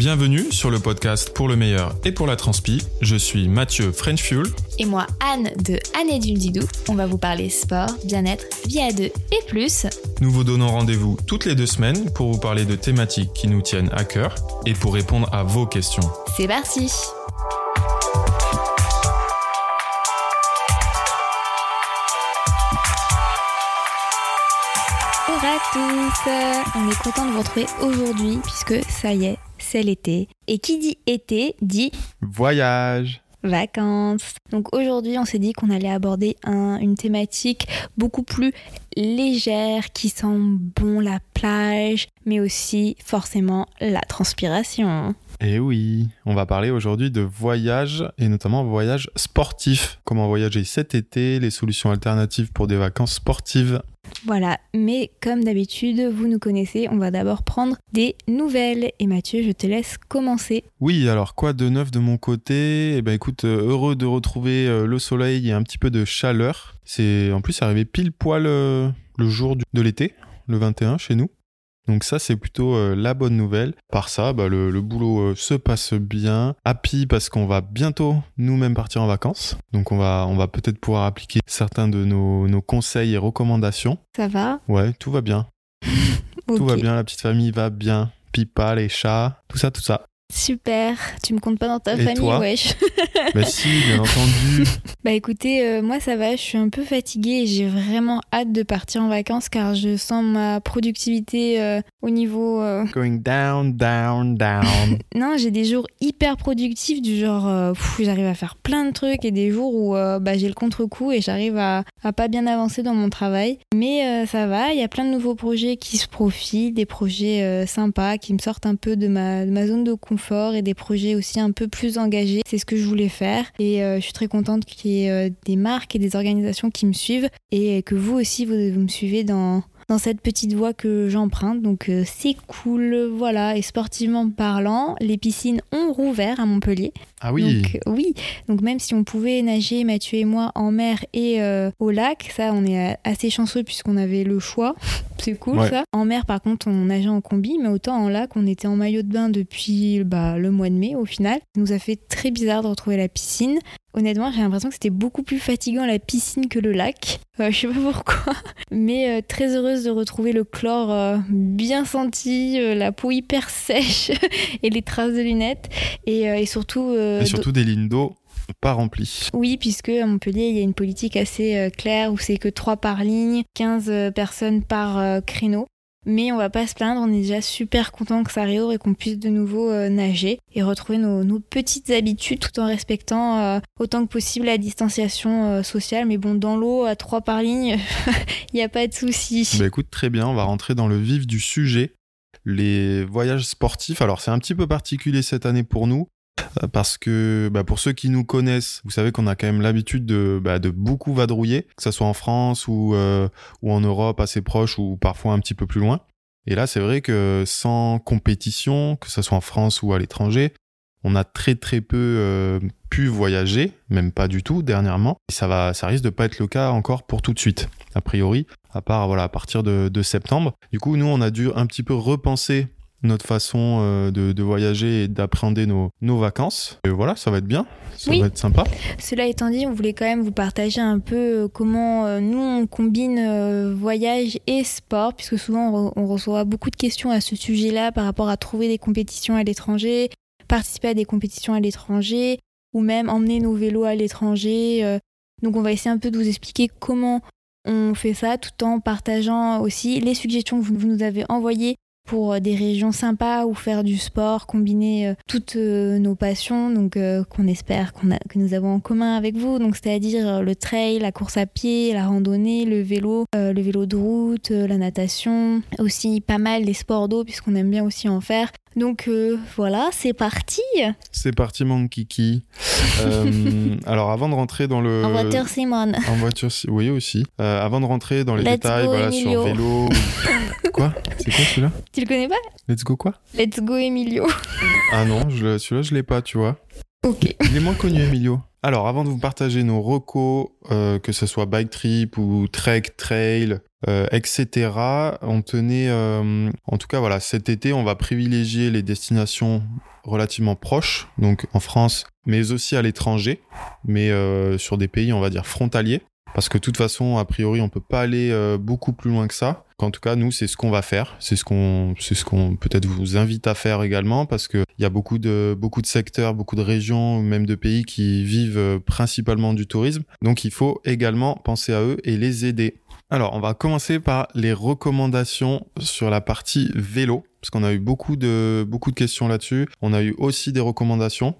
bienvenue sur le podcast pour le meilleur et pour la transpi. Je suis Mathieu French Fuel. Et moi Anne de Anne et du Didou. On va vous parler sport, bien-être, vie à deux et plus. Nous vous donnons rendez-vous toutes les deux semaines pour vous parler de thématiques qui nous tiennent à cœur et pour répondre à vos questions. C'est parti Bonjour à tous On est content de vous retrouver aujourd'hui puisque ça y est, c'est l'été. Et qui dit été dit Voyage vacances. Donc aujourd'hui, on s'est dit qu'on allait aborder un- une thématique beaucoup plus légère qui sent bon la plage, mais aussi forcément la transpiration. Et Eh oui, on va parler aujourd'hui de voyage et notamment voyage sportif. Comment voyager cet été, les solutions alternatives pour des vacances sportives. Voilà, mais comme d'habitude, vous nous connaissez, on va d'abord prendre des nouvelles. Et Mathieu, je te laisse commencer. Oui, alors quoi de neuf de mon côté? Eh ben écoute, euh, heureux de retrouver euh, le soleil et un petit peu de chaleur. C'est en plus arrivé pile poil euh, le jour de l'été, le 21 chez nous. Donc ça c'est plutôt euh, la bonne nouvelle. Par ça, bah, le, le boulot euh, se passe bien. Happy parce qu'on va bientôt nous-mêmes partir en vacances. Donc on va, on va peut-être pouvoir appliquer certains de nos, nos conseils et recommandations. Ça va? Ouais, tout va bien. Tout va bien, la petite famille va bien. Pipa, les chats, tout ça, tout ça. Super, tu me comptes pas dans ta Et famille, wesh. Mais si, bien entendu. Bah écoutez, euh, moi ça va, je suis un peu fatiguée et j'ai vraiment hâte de partir en vacances car je sens ma productivité euh, au niveau... euh, Going down, down, down. Non, j'ai des jours hyper productifs du genre j'arrive à faire plein de trucs et des jours où bah, j'ai le contre-coup et j'arrive à, à pas bien avancer dans mon travail. Mais ça va, il y a plein de nouveaux projets qui se profilent, des projets sympas qui me sortent un peu de ma, de ma zone de confort et des projets aussi un peu plus engagés. C'est ce que je voulais faire et euh, je suis très contente qu'il y ait euh, des marques et des organisations qui me suivent et que vous aussi vous, vous me suivez dans dans cette petite voie que j'emprunte. Donc euh, c'est cool, voilà. Et sportivement parlant, les piscines ont rouvert à Montpellier. Ah oui. Donc oui. Donc même si on pouvait nager, Mathieu et moi, en mer et euh, au lac, ça on est euh, assez chanceux puisqu'on avait le choix. c'est cool Ouais. ça. En mer par contre on nageait en combi, mais autant en lac on était en maillot de bain depuis bah, le mois de mai au final. Ça nous a fait très bizarre de retrouver la piscine. Honnêtement, j'ai l'impression que c'était beaucoup plus fatigant la piscine que le lac. Euh, je sais pas pourquoi. Mais euh, très heureuse de retrouver le chlore euh, bien senti, la peau hyper sèche et les traces de lunettes. Et, et surtout. Euh, Et surtout des lignes d'eau pas remplies. oui, puisque à Montpellier, il y a une politique assez euh, claire où c'est que 3 par ligne, 15 euh, personnes par euh, créneau. Mais on va pas se plaindre, on est déjà super content que ça réouvre et qu'on puisse de nouveau euh, nager et retrouver nos, nos petites habitudes tout en respectant euh, autant que possible la distanciation euh, sociale. Mais bon, dans l'eau, à 3 par ligne, il n'y a pas de souci. Bah écoute, très bien, on va rentrer dans le vif du sujet. Les voyages sportifs, alors c'est un petit peu particulier cette année pour nous, euh, parce que bah, pour ceux qui nous connaissent, vous savez qu'on a quand même l'habitude de, bah, beaucoup vadrouiller, que ce soit en France ou, euh, ou en Europe assez proche ou parfois un petit peu plus loin. Et là, c'est vrai que sans compétition, que ce soit en France ou à l'étranger, on a très très peu euh, pu voyager, même pas du tout dernièrement. Et ça va, risque de pas être le cas encore pour tout de suite, a priori, à part à partir de, de septembre. Du coup, nous, on a dû un petit peu repenser notre façon euh, de, de voyager et d'appréhender nos, nos vacances. Et voilà, ça va être bien, ça Oui. va être sympa. Cela étant dit, on voulait quand même vous partager un peu euh, comment euh, nous on combine voyage et sport, puisque souvent on, re- on reçoit beaucoup de questions à ce sujet-là par rapport à trouver des compétitions à l'étranger, participer à des compétitions à l'étranger, ou même emmener nos vélos à l'étranger. Donc on va essayer un peu de vous expliquer comment on fait ça, tout en partageant aussi les suggestions que vous nous avez envoyées pour euh, des régions sympas où faire du sport, combiner euh, toutes euh, nos passions, donc qu'on espère qu'on que nous avons en commun avec vous, donc c'est-à-dire le trail, la course à pied, la randonnée, le vélo, le vélo de route, la natation, aussi pas mal les sports d'eau puisqu'on aime bien aussi en faire. Donc euh, voilà, c'est parti. C'est parti, mon kiki. Euh, alors, avant de rentrer dans le... En voiture, Simone. En voiture, oui aussi. Euh, avant de rentrer dans les Let's détails, go, voilà, Emilio. sur vélo. quoi? C'est quoi celui-là? Tu le connais pas? Let's go quoi? Let's go Emilio. Ah non, celui-là je l'ai pas, tu vois. Ok. Il est moins connu, Emilio. Alors, avant de vous partager nos recos, euh, que ce soit bike trip ou trek, trail, etc. On tenait, en tout cas voilà, cet été, on va privilégier les destinations relativement proches, donc en France, mais aussi à l'étranger, mais sur des pays, on va dire, frontaliers. Parce que de toute façon, a priori, on peut pas aller euh, beaucoup plus loin que ça. En tout cas, nous, c'est ce qu'on va faire. C'est ce qu'on, ce peut-être vous invite à faire également, parce que il y a beaucoup de beaucoup de secteurs, beaucoup de régions, même de pays qui vivent euh, principalement du tourisme. Donc, il faut également penser à eux et les aider. Alors, on va commencer par les recommandations sur la partie vélo, parce qu'on a eu beaucoup de, beaucoup de questions là-dessus. On a eu aussi des recommandations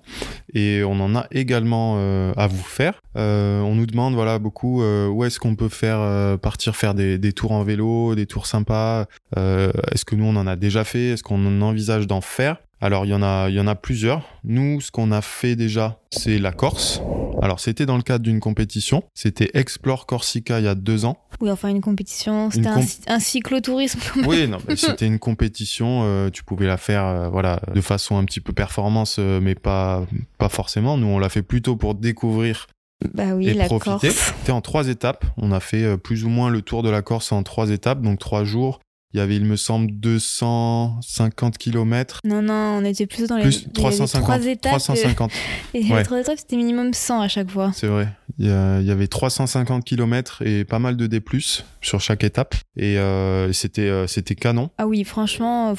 et on en a également euh, à vous faire. Euh, on nous demande voilà beaucoup euh, où est-ce qu'on peut faire partir faire des, des, tours en vélo, des tours sympas. est-ce que nous on en a déjà fait? Est-ce qu'on envisage d'en faire? Alors il y en a, il y en a plusieurs. Nous, ce qu'on a fait déjà, c'est la Corse. Alors c'était dans le cadre d'une compétition. C'était Explore Corsica il y a deux ans. Oui, enfin une compétition. C'était un, cyclotourisme. Oui, non, c'était une compétition. Euh, tu pouvais la faire, euh, voilà, de façon un petit peu performance, euh, mais pas, pas forcément. Nous, on l'a fait plutôt pour découvrir bah oui, et la profiter. C'était en trois étapes. On a fait plus ou moins le tour de la Corse en trois étapes, donc trois jours il y avait, il me semble, 250 km. Non, non, on était plutôt dans les, 350, trois étapes. 350. Et les trois étapes, c'était minimum 100 à chaque fois. C'est vrai. Il y, avait 350 km et pas mal de D+, sur chaque étape. Et euh, c'était euh, c'était canon. Ah oui, franchement...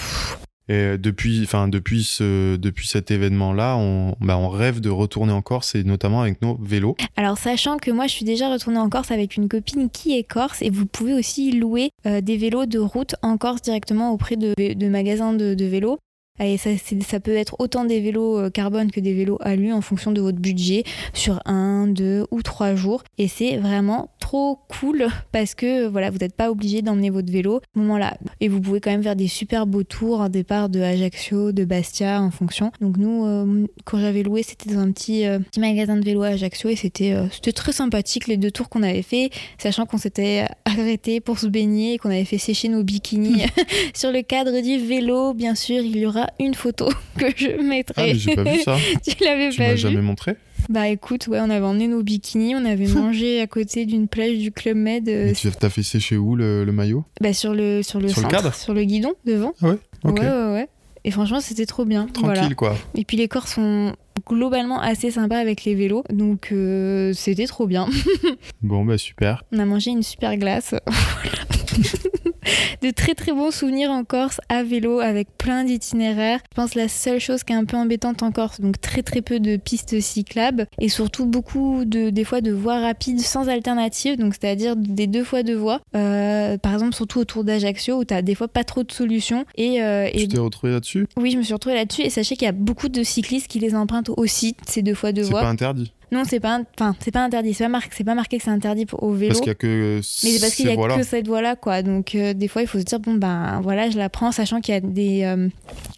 Et depuis, enfin depuis ce, depuis cet événement-là, on, bah, on rêve de retourner en Corse et notamment avec nos vélos. Alors sachant que moi je suis déjà retournée en Corse avec une copine qui est corse et vous pouvez aussi louer euh, des vélos de route en Corse directement auprès de, magasins de vélos. Et ça, ça, peut être autant des vélos euh, carbone que des vélos alu en fonction de votre budget sur un, deux ou trois jours. Et c'est vraiment trop cool parce que voilà, vous n'êtes pas obligé d'emmener votre vélo à ce moment-là. Et vous pouvez quand même faire des super beaux tours, un départ de Ajaccio, de Bastia en fonction. Donc nous, euh, quand j'avais loué, c'était dans un petit, euh, petit, magasin de vélo à Ajaccio et c'était c'était très sympathique les deux tours qu'on avait fait, sachant qu'on s'était arrêté pour se baigner et qu'on avait fait sécher nos bikinis sur le cadre du vélo. Bien sûr, il y aura une photo que je mettrai. Ah, j'ai pas vu ça. tu l'avais pas m'as vu jamais montré Bah écoute, ouais, on avait emmené nos bikinis, on avait mangé à côté d'une plage du Club Med. Euh, tu as fait sécher où le, le maillot Bah sur le sur le sur centre, le cadre sur le guidon devant. Ah ouais. Ok. Ouais ouais ouais. Et franchement, c'était trop bien. Tranquille quoi. Et puis les corps sont globalement assez sympas avec les vélos, donc euh, c'était trop bien. bon bah super. On a mangé une super glace. De très très bons souvenirs en Corse à vélo avec plein d'itinéraires. Je pense la seule chose qui est un peu embêtante en Corse, donc très très peu de pistes cyclables et surtout beaucoup de des fois de voies rapides sans alternative, donc c'est-à-dire des deux fois deux voies. Euh, par exemple surtout autour d'Ajaccio où tu as des fois pas trop de solutions. Et, euh, tu t'es retrouvé là-dessus? Oui, je me suis retrouvée là-dessus et sachez qu'il y a beaucoup de cyclistes qui les empruntent aussi ces deux fois deux voies. C'est pas interdit. Non, c'est pas, enfin, c'est pas interdit. C'est pas marqué, c'est pas marqué que c'est interdit au vélo. Parce qu'il y a que. Mais c'est parce qu'il y a que cette voie-là, quoi. Donc euh, des fois, il faut se dire bon ben voilà, je la prends, sachant qu'il y a des, euh,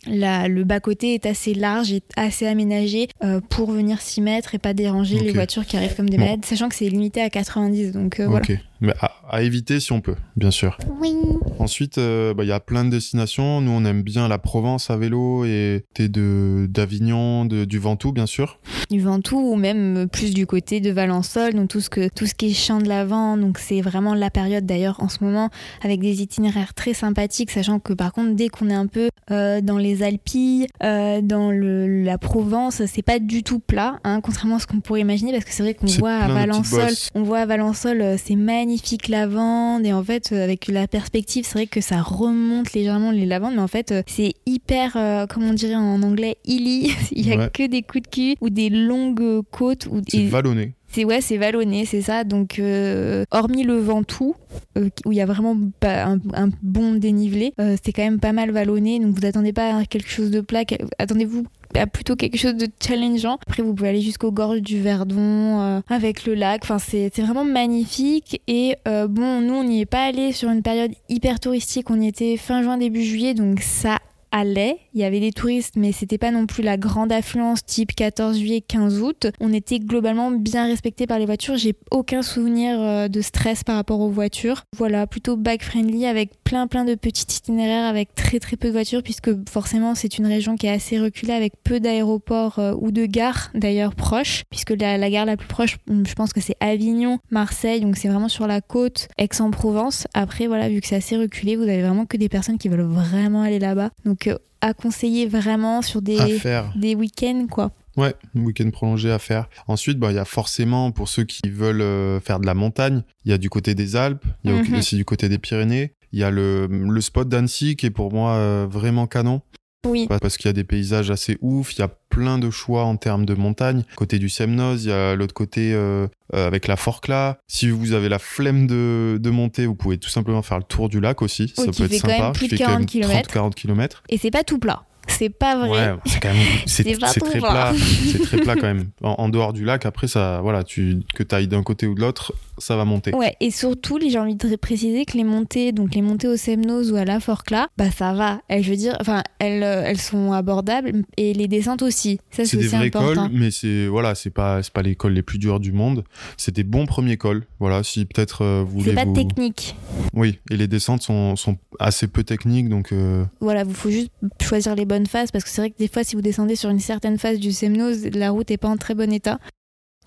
la, le bas côté est assez large et assez aménagé euh, pour venir s'y mettre et pas déranger les voitures qui arrivent comme des malades, sachant que c'est limité à 90. Donc voilà. Mais à, éviter si on peut, bien sûr. Oui. Ensuite, bah, il y a plein de destinations. Nous, on aime bien la Provence à vélo et t'es de d'Avignon, du Ventoux, bien sûr. Du Ventoux ou même plus du côté de Valençol, donc tout ce que tout ce qui est champ de l'avant. Donc c'est vraiment la période d'ailleurs en ce moment avec des itinéraires très sympathiques, sachant que par contre dès qu'on est un peu euh, dans les Alpilles, euh, dans le, la Provence, c'est pas du tout plat, hein, contrairement à ce qu'on pourrait imaginer, parce que c'est vrai qu'on voit à Valençol, on voit à euh, c'est magnifique lavande et en fait avec la perspective, c'est vrai que ça remonte légèrement les lavandes, mais en fait c'est hyper, comment on dirait en anglais, hilly, il y a que des coups de cul ou des longues côtes ou c'est vallonné. C'est ouais, c'est vallonné, c'est ça. Donc, euh, hormis le Ventoux, euh, où il y a vraiment un, un bon dénivelé, euh, c'est quand même pas mal vallonné. Donc, vous attendez pas à quelque chose de plat. Attendez-vous à plutôt quelque chose de challengeant. Après, vous pouvez aller jusqu'aux gorges du Verdon avec le lac. Enfin, c'est vraiment magnifique. Et bon, nous, on n'y est pas allé sur une période hyper touristique. On y était fin juin, début juillet. Donc, ça allait. Il y avait des touristes, mais c'était pas non plus la grande affluence type 14 juillet, 15 août. On était globalement bien respecté par les voitures. J'ai aucun souvenir euh, de stress par rapport aux voitures. Voilà, plutôt bike friendly avec plein plein de petits itinéraires avec très très peu de voitures puisque forcément c'est une région qui est assez reculée avec peu d'aéroports euh, ou de gares d'ailleurs proches puisque la, la, gare la plus proche je pense que c'est Avignon, Marseille donc c'est vraiment sur la côte Aix-en-Provence. Après voilà vu que c'est assez reculé vous avez vraiment que des personnes qui veulent vraiment aller là-bas donc euh, à conseiller vraiment sur des, des week-ends quoi. Ouais, week-end prolongé à faire. Ensuite, bah, il y a forcément, pour ceux qui veulent euh, faire de la montagne, il y a du côté des Alpes, il y a mhm. aussi du côté des Pyrénées. Il y a le, le spot d'Annecy qui est pour moi euh, vraiment canon. Oui. Parce qu'il y a des paysages assez ouf, il y a plein de choix en termes de montagne. Côté du Semnoz, il y a l'autre côté euh, avec la Forclaz. Si vous avez la flemme de, de, monter, vous pouvez tout simplement faire le tour du lac aussi. ça peut être sympa. Quand même plus de 40 km. 40 km. Et c'est pas tout plat. C'est pas vrai. Ouais, c'est quand même c'est très plat. c'est très plat quand même. En, dehors du lac, après ça, voilà, tu que ailles d'un côté ou de l'autre, ça va monter. Ouais, et surtout, j'ai envie de préciser que les montées, donc les montées au Semnoz ou à la Forclaz, bah ça va. Elles, je veux dire, enfin, elles, euh, elles sont abordables et les descentes aussi. Ça c'est des vrais cols, mais c'est voilà, c'est pas c'est pas les cols les plus durs du monde. C'est des bons premiers cols. Voilà, si peut-être euh, vous voulez. C'est pas technique. Oui, et les descentes sont, sont assez peu techniques, donc. Euh... Voilà, vous faut juste choisir les bonnes phases parce que c'est vrai que des fois, si vous descendez sur une certaine phase du Semnoz, la route est pas en très bon état.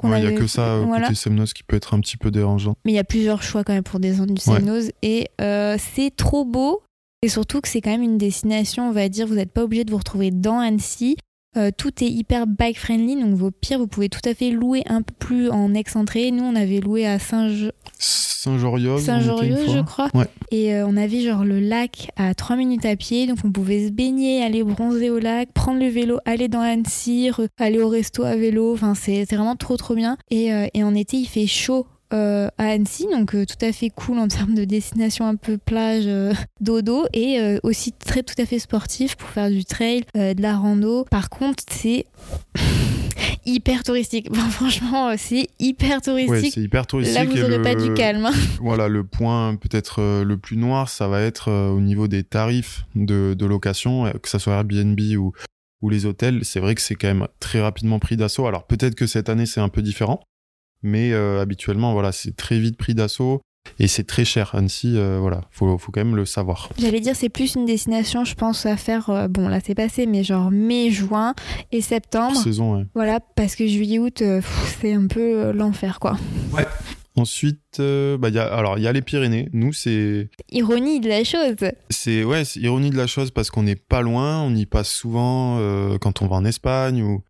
Il n'y a que ça euh, côté Semnoz qui peut être un petit peu dérangeant. Mais il y a plusieurs choix quand même pour descendre du Semnoz et euh, c'est trop beau. Et surtout que c'est quand même une destination, on va dire, vous n'êtes pas obligé de vous retrouver dans Annecy. Euh, tout est hyper bike friendly, donc vos pires, vous pouvez tout à fait louer un peu plus en excentré. Nous, on avait loué à Saint Saint-Joriol. Saint-Joriol, je crois. Et euh, on avait genre le lac à 3 minutes à pied, donc on pouvait se baigner, aller bronzer au lac, prendre le vélo, aller dans Annecy, aller au resto à vélo. Enfin, c'est vraiment trop trop bien. Et, euh, et en été, il fait chaud à Annecy, donc euh, tout à fait cool en termes de destination un peu plage, euh, dodo, et aussi très tout à fait sportif pour faire du trail, de la rando. Par contre, c'est hyper touristique. franchement, c'est hyper touristique. c'est hyper touristique. Là, vous n'aurez pas du calme. Hein. Voilà, le point peut-être le plus noir, ça va être au niveau des tarifs de, de location, que ce soit Airbnb ou, ou les hôtels. C'est vrai que c'est quand même très rapidement pris d'assaut. Alors peut-être que cette année, c'est un peu différent mais euh, habituellement, voilà, c'est très vite pris d'assaut. Et c'est très cher, Annecy, euh, voilà, faut, faut quand même le savoir. J'allais dire, c'est plus une destination, je pense, à faire, euh, bon là c'est passé, mais genre mai, juin et septembre. Saison, ouais. Voilà, parce que juillet, août, c'est un peu l'enfer, quoi. Ouais. Ensuite, bah, y a, alors il y a les Pyrénées. Nous, c'est. Ironie de la chose. C'est ouais, c'est ironie de la chose parce qu'on n'est pas loin. On y passe souvent quand on va en Espagne ou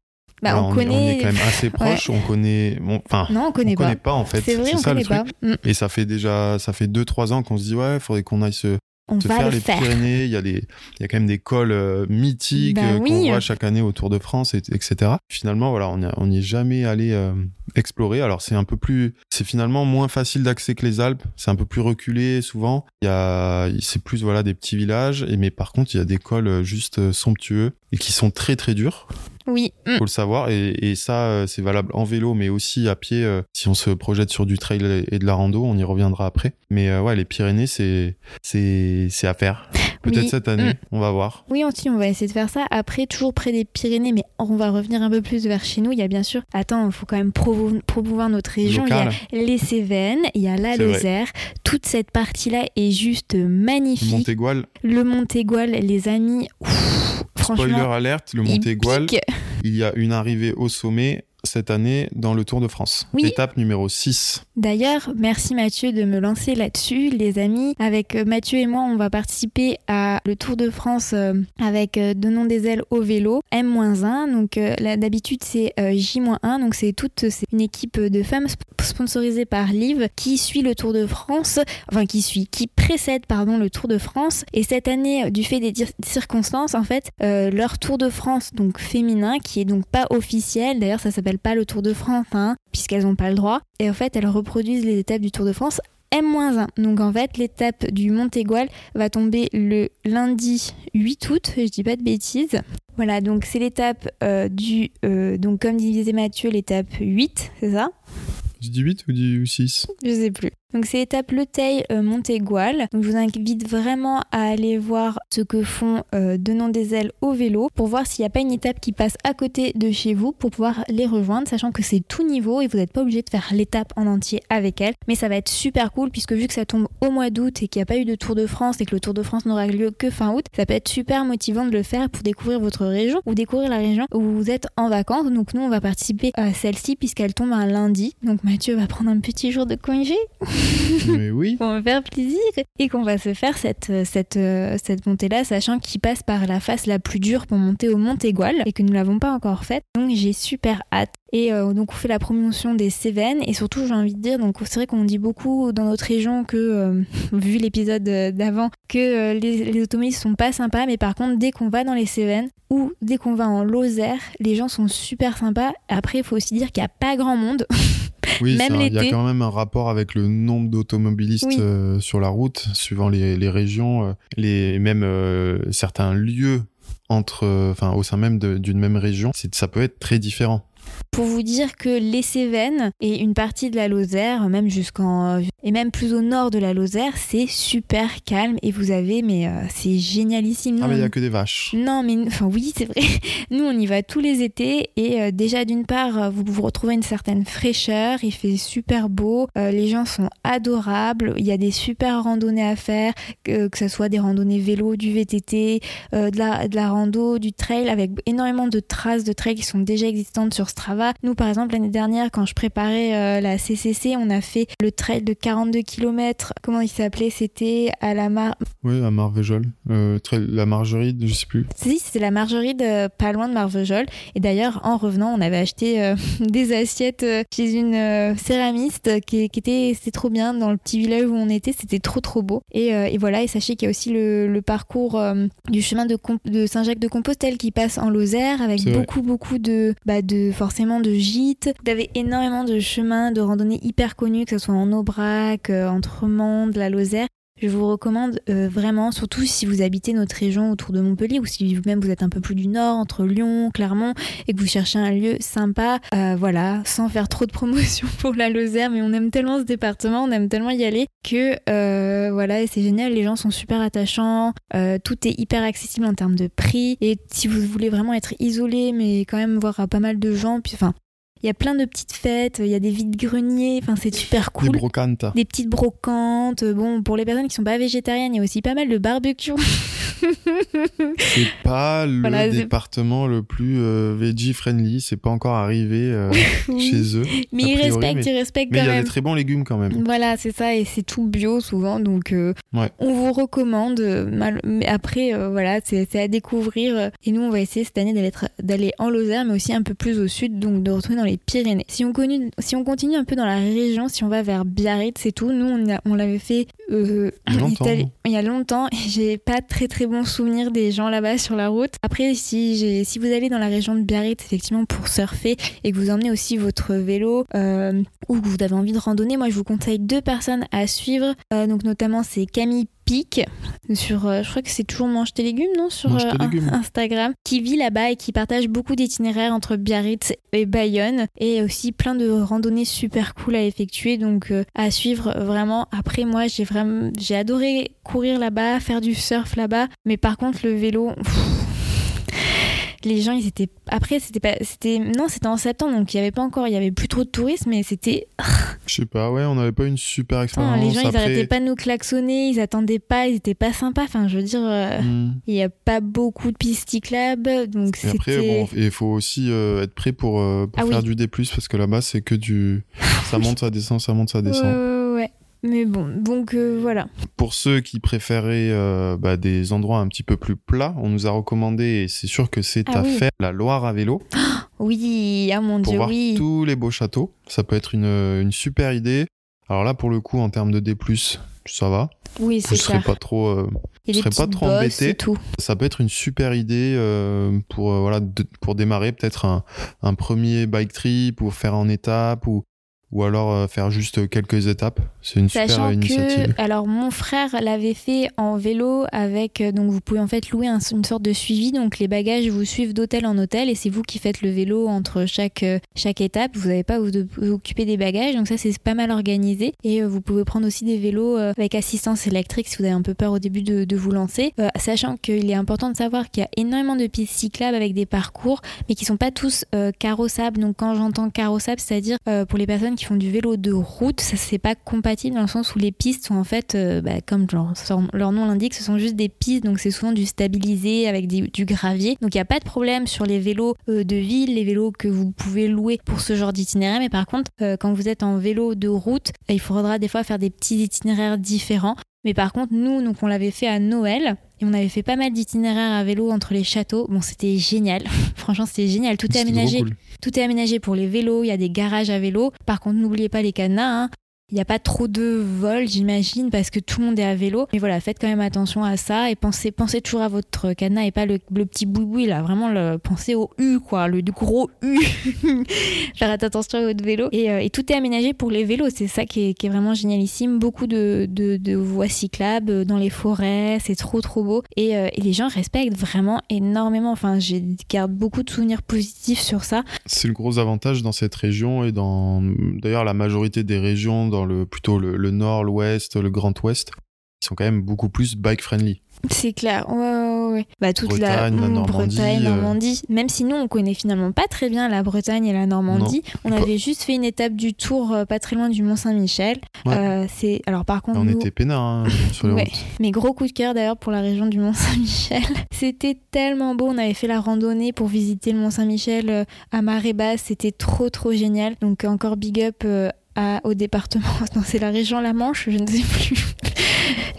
bah, on, connaît... on, est quand même assez proche, on connaît. Enfin, non, on connaît on pas. Connaît pas en fait. C'est vrai, on ça, connaît pas. Mm. Et ça fait déjà, ça fait 2-3 ans qu'on se dit ouais, il faudrait qu'on aille se, on se va faire les Pyrénées. Il y a des, il y a quand même des cols euh, mythiques bah euh, oui. qu'on voit chaque année au Tour de France, et, etc. Finalement, voilà, on n'y est jamais allé euh, explorer. Alors c'est un peu plus, c'est finalement moins facile d'accès que les Alpes. C'est un peu plus reculé souvent. Il y a, c'est plus voilà des petits villages. Et mais par contre, il y a des cols juste somptueux et qui sont très très durs. Oui. Faut le savoir. Et, et ça, euh, c'est valable en vélo, mais aussi à pied. euh, si on se projette sur du trail et de la rando, on y reviendra après. Mais euh, ouais, les Pyrénées, c'est c'est c'est à faire. Peut-être Oui. cette année, Mm. on va voir. Oui, aussi, on va essayer de faire ça. Après, toujours près des Pyrénées, mais on va revenir un peu plus vers chez nous. Il y a bien sûr, attends, il faut quand même promouvoir notre région. Local. Il y a les Cévennes, il y a la. Lozère. Toute cette partie-là est juste magnifique. Montégoal, Le Montégoal, les amis, ouf, spoiler alerte, le il Montégoal, pique. il y a une arrivée au sommet cette année dans le Tour de France. Oui. Étape numéro 6. D'ailleurs, merci Mathieu de me lancer là-dessus, les amis. Avec euh, Mathieu et moi, on va participer à le Tour de France euh, avec euh, Donnons des ailes au vélo, M-1. Donc là, d'habitude, c'est euh, J-1. Donc c'est toute une équipe de femmes sp- sponsorisée par Liv qui suit le Tour de France, enfin qui suit, qui précède pardon le Tour de France. Et cette année, du fait des circonstances, en fait, euh, leur Tour de France donc féminin, qui est donc pas officiel. D'ailleurs, ça s'appelle pas le Tour de France, hein, puisqu'elles n'ont pas le droit. Et en fait, elles reproduisent les étapes du Tour de France M-1. Donc en fait, l'étape du Montégoal va tomber le lundi 8 août, je dis pas de bêtises. Voilà, donc c'est l'étape euh, du... euh, donc comme disait Mathieu, l'étape 8, c'est ça? Je dis 8 ou dis 6 Je sais plus. Donc c'est étape Le Teil euh, Montégoal. Donc je vous invite vraiment à aller voir ce que font euh, Donnant des ailes au vélo pour voir s'il n'y a pas une étape qui passe à côté de chez vous pour pouvoir les rejoindre, sachant que c'est tout niveau et vous n'êtes pas obligé de faire l'étape en entier avec elles. Mais ça va être super cool puisque vu que ça tombe au mois d'août et qu'il n'y a pas eu de Tour de France et que le Tour de France n'aura lieu que fin août, ça peut être super motivant de le faire pour découvrir votre région ou découvrir la région où vous êtes en vacances. Donc nous on va participer à celle-ci puisqu'elle tombe un lundi. Donc Mathieu va prendre un petit jour de congé. Mais oui. Pour me faire plaisir et qu'on va se faire cette, cette, cette montée-là, sachant qu'il passe par la face la plus dure pour monter au Mont Égual et que nous l'avons pas encore faite. Donc j'ai super hâte. Et euh, donc on fait la promotion des Cévennes et surtout j'ai envie de dire, donc c'est vrai qu'on dit beaucoup dans notre région que, euh, vu l'épisode d'avant, que euh, les, les automobilistes sont pas sympas, mais par contre dès qu'on va dans les Cévennes ou dès qu'on va en Lozère, les gens sont super sympas. Après il faut aussi dire qu'il n'y a pas grand monde. Oui, il y a quand même un rapport avec le nombre d'automobilistes Oui. euh, sur la route, suivant les, les régions, euh, les, même euh, certains lieux entre, euh, enfin, au sein même d'une même région. Ça peut être très différent. Pour vous dire que les Cévennes et une partie de la Lozère, même jusqu'en et même plus au nord de la Lozère, c'est super calme et vous avez mais euh, c'est génialissime. Ah, mais il y a que des vaches. Non, mais enfin oui, c'est vrai. Nous, on y va tous les étés et euh, déjà d'une part, euh, vous vous retrouvez une certaine fraîcheur. Il fait super beau. euh, les gens sont adorables. Il y a des super randonnées à faire, que, que ce soit des randonnées vélo, du VTT, de la de la rando, du trail, avec énormément de traces de trail qui sont déjà existantes sur Strava. Nous, par exemple, l'année dernière, quand je préparais euh, la CCC, on a fait le trail de 42 km. Comment il s'appelait? C'était à la mar Oui, à Marvejols. Euh, très- la Margeride, je sais plus. Si, c'était la Margeride, euh, pas loin de Marvejols. Et d'ailleurs, en revenant, on avait acheté euh, des assiettes chez une céramiste qui, qui était, c'était trop bien dans le petit village où on était, c'était trop trop beau. Et, et voilà, et sachez qu'il y a aussi le, le parcours du chemin de, Com- de Saint-Jacques-de-Compostelle qui passe en Lozère avec vrai. beaucoup beaucoup de, bah, de forcément de gîtes. Vous avez énormément de chemins de randonnée hyper connus, que ce soit en Aubrac, euh, entre Mende, la Lozère. Je vous recommande euh, vraiment, surtout si vous habitez notre région autour de Montpellier ou si vous-même vous êtes un peu plus du nord, entre Lyon, Clermont, et que vous cherchez un lieu sympa, euh, voilà, sans faire trop de promotion pour la Lozère, mais on aime tellement ce département, on aime tellement y aller que euh, voilà, c'est génial, les gens sont super attachants, euh, tout est hyper accessible en termes de prix, et si vous voulez vraiment être isolé, mais quand même voir pas mal de gens, puis enfin, il y a plein de petites fêtes, il y a des vides-greniers, enfin c'est super cool Des brocantes. des petites brocantes. Bon, pour les personnes qui sont pas végétariennes, il y a aussi pas mal de barbecue. C'est pas le Voilà, département le plus euh, veggie-friendly. C'est pas encore arrivé euh, chez eux. Mais ils respectent, ils respectent Mais il quand y a même. des très bons légumes quand même. Voilà, c'est ça, et c'est tout bio souvent, donc euh, Ouais. on vous recommande. euh, mal- Mais après, euh, voilà, c'est à découvrir. euh, Et nous, on va essayer cette année d'aller en Lozère, mais aussi un peu plus au sud, donc de retrouver dans les Pyrénées. Si on, connu- si on continue un peu dans la région, si on va vers Biarritz, c'est tout. Nous, on, a- on l'avait fait euh, Il y a on longtemps, est allé- non il y a longtemps, et j'ai pas très très bons souvenirs des gens là-bas sur la route. Après, si vous allez dans la région de Biarritz, effectivement, pour surfer, et que vous emmenez aussi votre vélo, euh, ou que vous avez envie de randonner, moi je vous conseille deux personnes à suivre. Euh, donc notamment c'est Camille Pic sur, euh, je crois que c'est toujours Mange tes légumes, non Sur euh, légumes. Instagram, qui vit là-bas et qui partage beaucoup d'itinéraires entre Biarritz et Bayonne et aussi plein de randonnées super cool à effectuer. Donc euh, à suivre vraiment. Après moi j'ai vraiment j'ai adoré courir là-bas, faire du surf là-bas, mais par contre le vélo. pff, les gens, ils étaient. Après, c'était pas. C'était. Non, c'était en septembre, donc il y avait pas encore. Il y avait plus trop de tourisme, mais c'était. Je sais pas, ouais, on n'avait pas une super expérience. les gens, ils arrêtaient pas de nous klaxonner, ils attendaient pas, ils étaient pas sympas. Enfin, je veux dire, euh, hmm. il y a pas beaucoup de pistes cyclables, donc Et après, bon, il faut aussi euh, être prêt pour, euh, pour Ah faire oui. du D+, parce que là-bas, c'est que du... Ça monte, ça descend, ça monte, ça Ouais, descend. ouais, ouais. Mais bon, donc euh, voilà. Pour ceux qui préféraient euh, bah, des endroits un petit peu plus plats, on nous a recommandé, et c'est sûr que c'est Ah à oui. faire, la Loire à vélo, Oui, ah mon pour dieu, voir oui. tous les beaux châteaux. Ça peut être une, une super idée. Alors là, pour le coup, en termes de D+, ça va. Oui, c'est serez clair. pas trop... euh, serez pas trop embêté. tout. Ça peut être une super idée euh, pour, voilà, de- pour démarrer peut-être un, un premier bike trip ou faire en étape ou ou alors euh, faire juste quelques étapes. C'est une super initiative. Que, alors mon frère l'avait fait en vélo avec euh, donc vous pouvez en fait louer une sorte de suivi donc les bagages vous suivent d'hôtel en hôtel et c'est vous qui faites le vélo entre chaque euh, chaque étape. Vous n'avez pas à vous, vous, occuper des bagages donc ça c'est pas mal organisé et vous pouvez prendre aussi des vélos avec assistance électrique si vous avez un peu peur au début de, de vous lancer. sachant qu'il est important de savoir qu'il y a énormément de pistes cyclables avec des parcours mais qui sont pas tous carrossables. Donc quand j'entends carrossable c'est-à-dire pour les personnes qui font du vélo de route, ça c'est pas compatible dans le sens où les pistes sont en fait, euh, bah, comme leur nom l'indique, ce sont juste des pistes, donc c'est souvent du stabilisé avec du gravier. Donc il n'y a pas de problème sur les vélos euh, de ville, les vélos que vous pouvez louer pour ce genre d'itinéraire, mais par contre, euh, quand vous êtes en vélo de route, il faudra des fois faire des petits itinéraires différents. Mais par contre, nous, donc on l'avait fait à Noël et on avait fait pas mal d'itinéraires à vélo entre les châteaux. Bon, c'était génial. Franchement, c'était génial. Tout est aménagé. Tout est aménagé pour les vélos. Il y a des garages à vélo. Par contre, n'oubliez pas les cadenas. Hein. Il n'y a pas trop de vols, j'imagine, parce que tout le monde est à vélo. Mais voilà, faites quand même attention à ça et pensez, pensez toujours à votre cadenas et pas le, petit boui-boui là. Vraiment, le, pensez au U, quoi, le gros U. Faites attention à votre vélo. Euh, et, tout est aménagé pour les vélos. C'est ça qui est, vraiment génialissime. Beaucoup de, voies cyclables dans les forêts. C'est trop, trop beau. Et, euh, les gens respectent vraiment énormément. Enfin, j'ai garde beaucoup de souvenirs positifs sur ça. C'est le gros avantage dans cette région et dans d'ailleurs la majorité des régions le plutôt le, nord, l'ouest, le grand ouest, ils sont quand même beaucoup plus bike friendly. C'est clair, ouais, ouais, ouais. Bah, toute la, Normandie, Bretagne, euh, Normandie. Même si nous, on connaît finalement pas très bien la Bretagne et la Normandie. On avait juste fait une étape du tour euh, pas très loin du Mont-Saint-Michel. Euh, c'est alors par contre, on était peinards hein, sur les ouais. Mais gros coup de cœur d'ailleurs pour la région du Mont-Saint-Michel. C'était tellement beau. On avait fait la randonnée pour visiter le Mont-Saint-Michel à marée basse. C'était trop, trop génial. Donc encore big up au département. Non, c'est la région La Manche, je ne sais plus.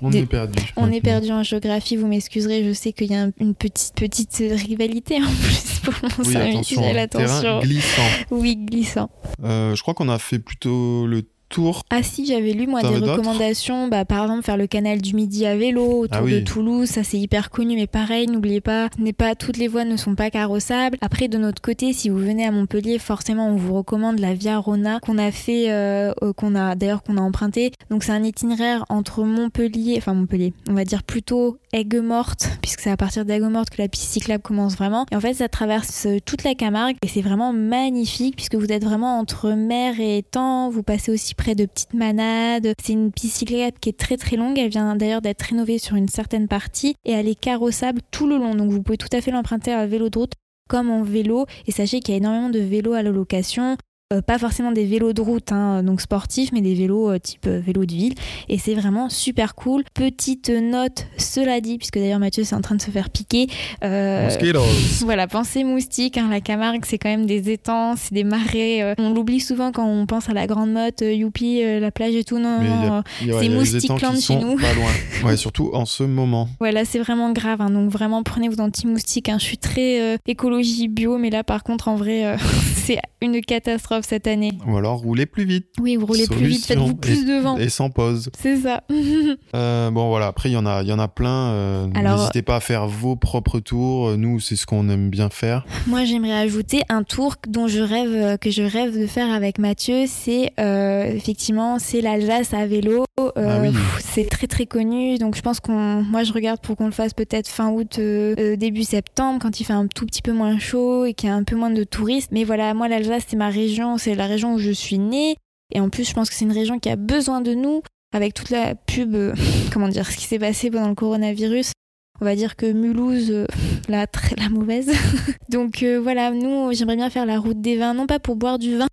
On est perdu. On est perdu en géographie, vous m'excuserez, je sais qu'il y a une petite, petite rivalité en plus pour mon oui, attention, attention. glissant. Oui, glissant. Euh, je crois qu'on a fait plutôt le tour. Ah si, j'avais lu moi des recommandations, bah, par exemple faire le canal du Midi à vélo autour ah de Toulouse, ça c'est hyper connu, mais pareil, n'oubliez pas, n'est pas toutes les voies ne sont pas carrossables. Après de notre côté, si vous venez à Montpellier, forcément on vous recommande la Via Rona qu'on a fait, euh, euh, qu'on a d'ailleurs qu'on a emprunté. Donc c'est un itinéraire entre Montpellier, enfin Montpellier, on va dire plutôt Aigues-Mortes, puisque c'est à partir d'Aigues-Mortes que la piste cyclable commence vraiment. Et en fait ça traverse toute la Camargue et c'est vraiment magnifique puisque vous êtes vraiment entre mer et étang. Vous passez aussi près de petites manades. C'est une piste cyclable qui est très très longue. Elle vient d'ailleurs d'être rénovée sur une certaine partie et elle est carrossable tout le long. Donc vous pouvez tout à fait l'emprunter à vélo de route comme en vélo. Et sachez qu'il y a énormément de vélos à la location. Euh, pas forcément des vélos de route, hein, donc sportifs, mais des vélos euh, type euh, vélo de ville. Et c'est vraiment super cool. Petite note, cela dit, puisque d'ailleurs Mathieu c'est en train de se faire piquer. voilà, pensez moustique. Hein, la Camargue, c'est quand même des étangs, c'est des marais. on l'oublie souvent quand on pense à la Grande Motte, youpi, la plage et tout. Non, c'est moustique chez nous. Pas loin. ouais, surtout en ce moment. Voilà, c'est vraiment grave. Hein, donc vraiment, prenez vos anti-moustiques. Je suis très écologie bio, mais là par contre, en vrai, c'est une catastrophe cette année. Ou alors roulez plus vite. Oui, vous roulez plus vite, faites-vous plus de vent. Et sans pause. C'est ça. Euh, bon voilà, après il y en a, il y en a plein. Euh, n'hésitez pas à faire vos propres tours. Nous, c'est ce qu'on aime bien faire. Moi, j'aimerais ajouter un tour dont je rêve, euh, que je rêve de faire avec Mathieu. C'est effectivement, c'est l'Alsace à vélo. Ah c'est très très connu. Donc je pense qu'on, moi, je regarde pour qu'on le fasse peut-être fin août, début septembre, quand il fait un tout petit peu moins chaud et qu'il y a un peu moins de touristes. Mais voilà, moi, l'Alsace, c'est ma région c'est la région où je suis née. Et en plus, je pense que c'est une région qui a besoin de nous, avec toute la pub, euh, comment dire, ce qui s'est passé pendant le coronavirus. On va dire que Mulhouse, euh, la, très, la mauvaise. Donc euh, voilà, nous, j'aimerais bien faire la route des vins, non pas pour boire du vin,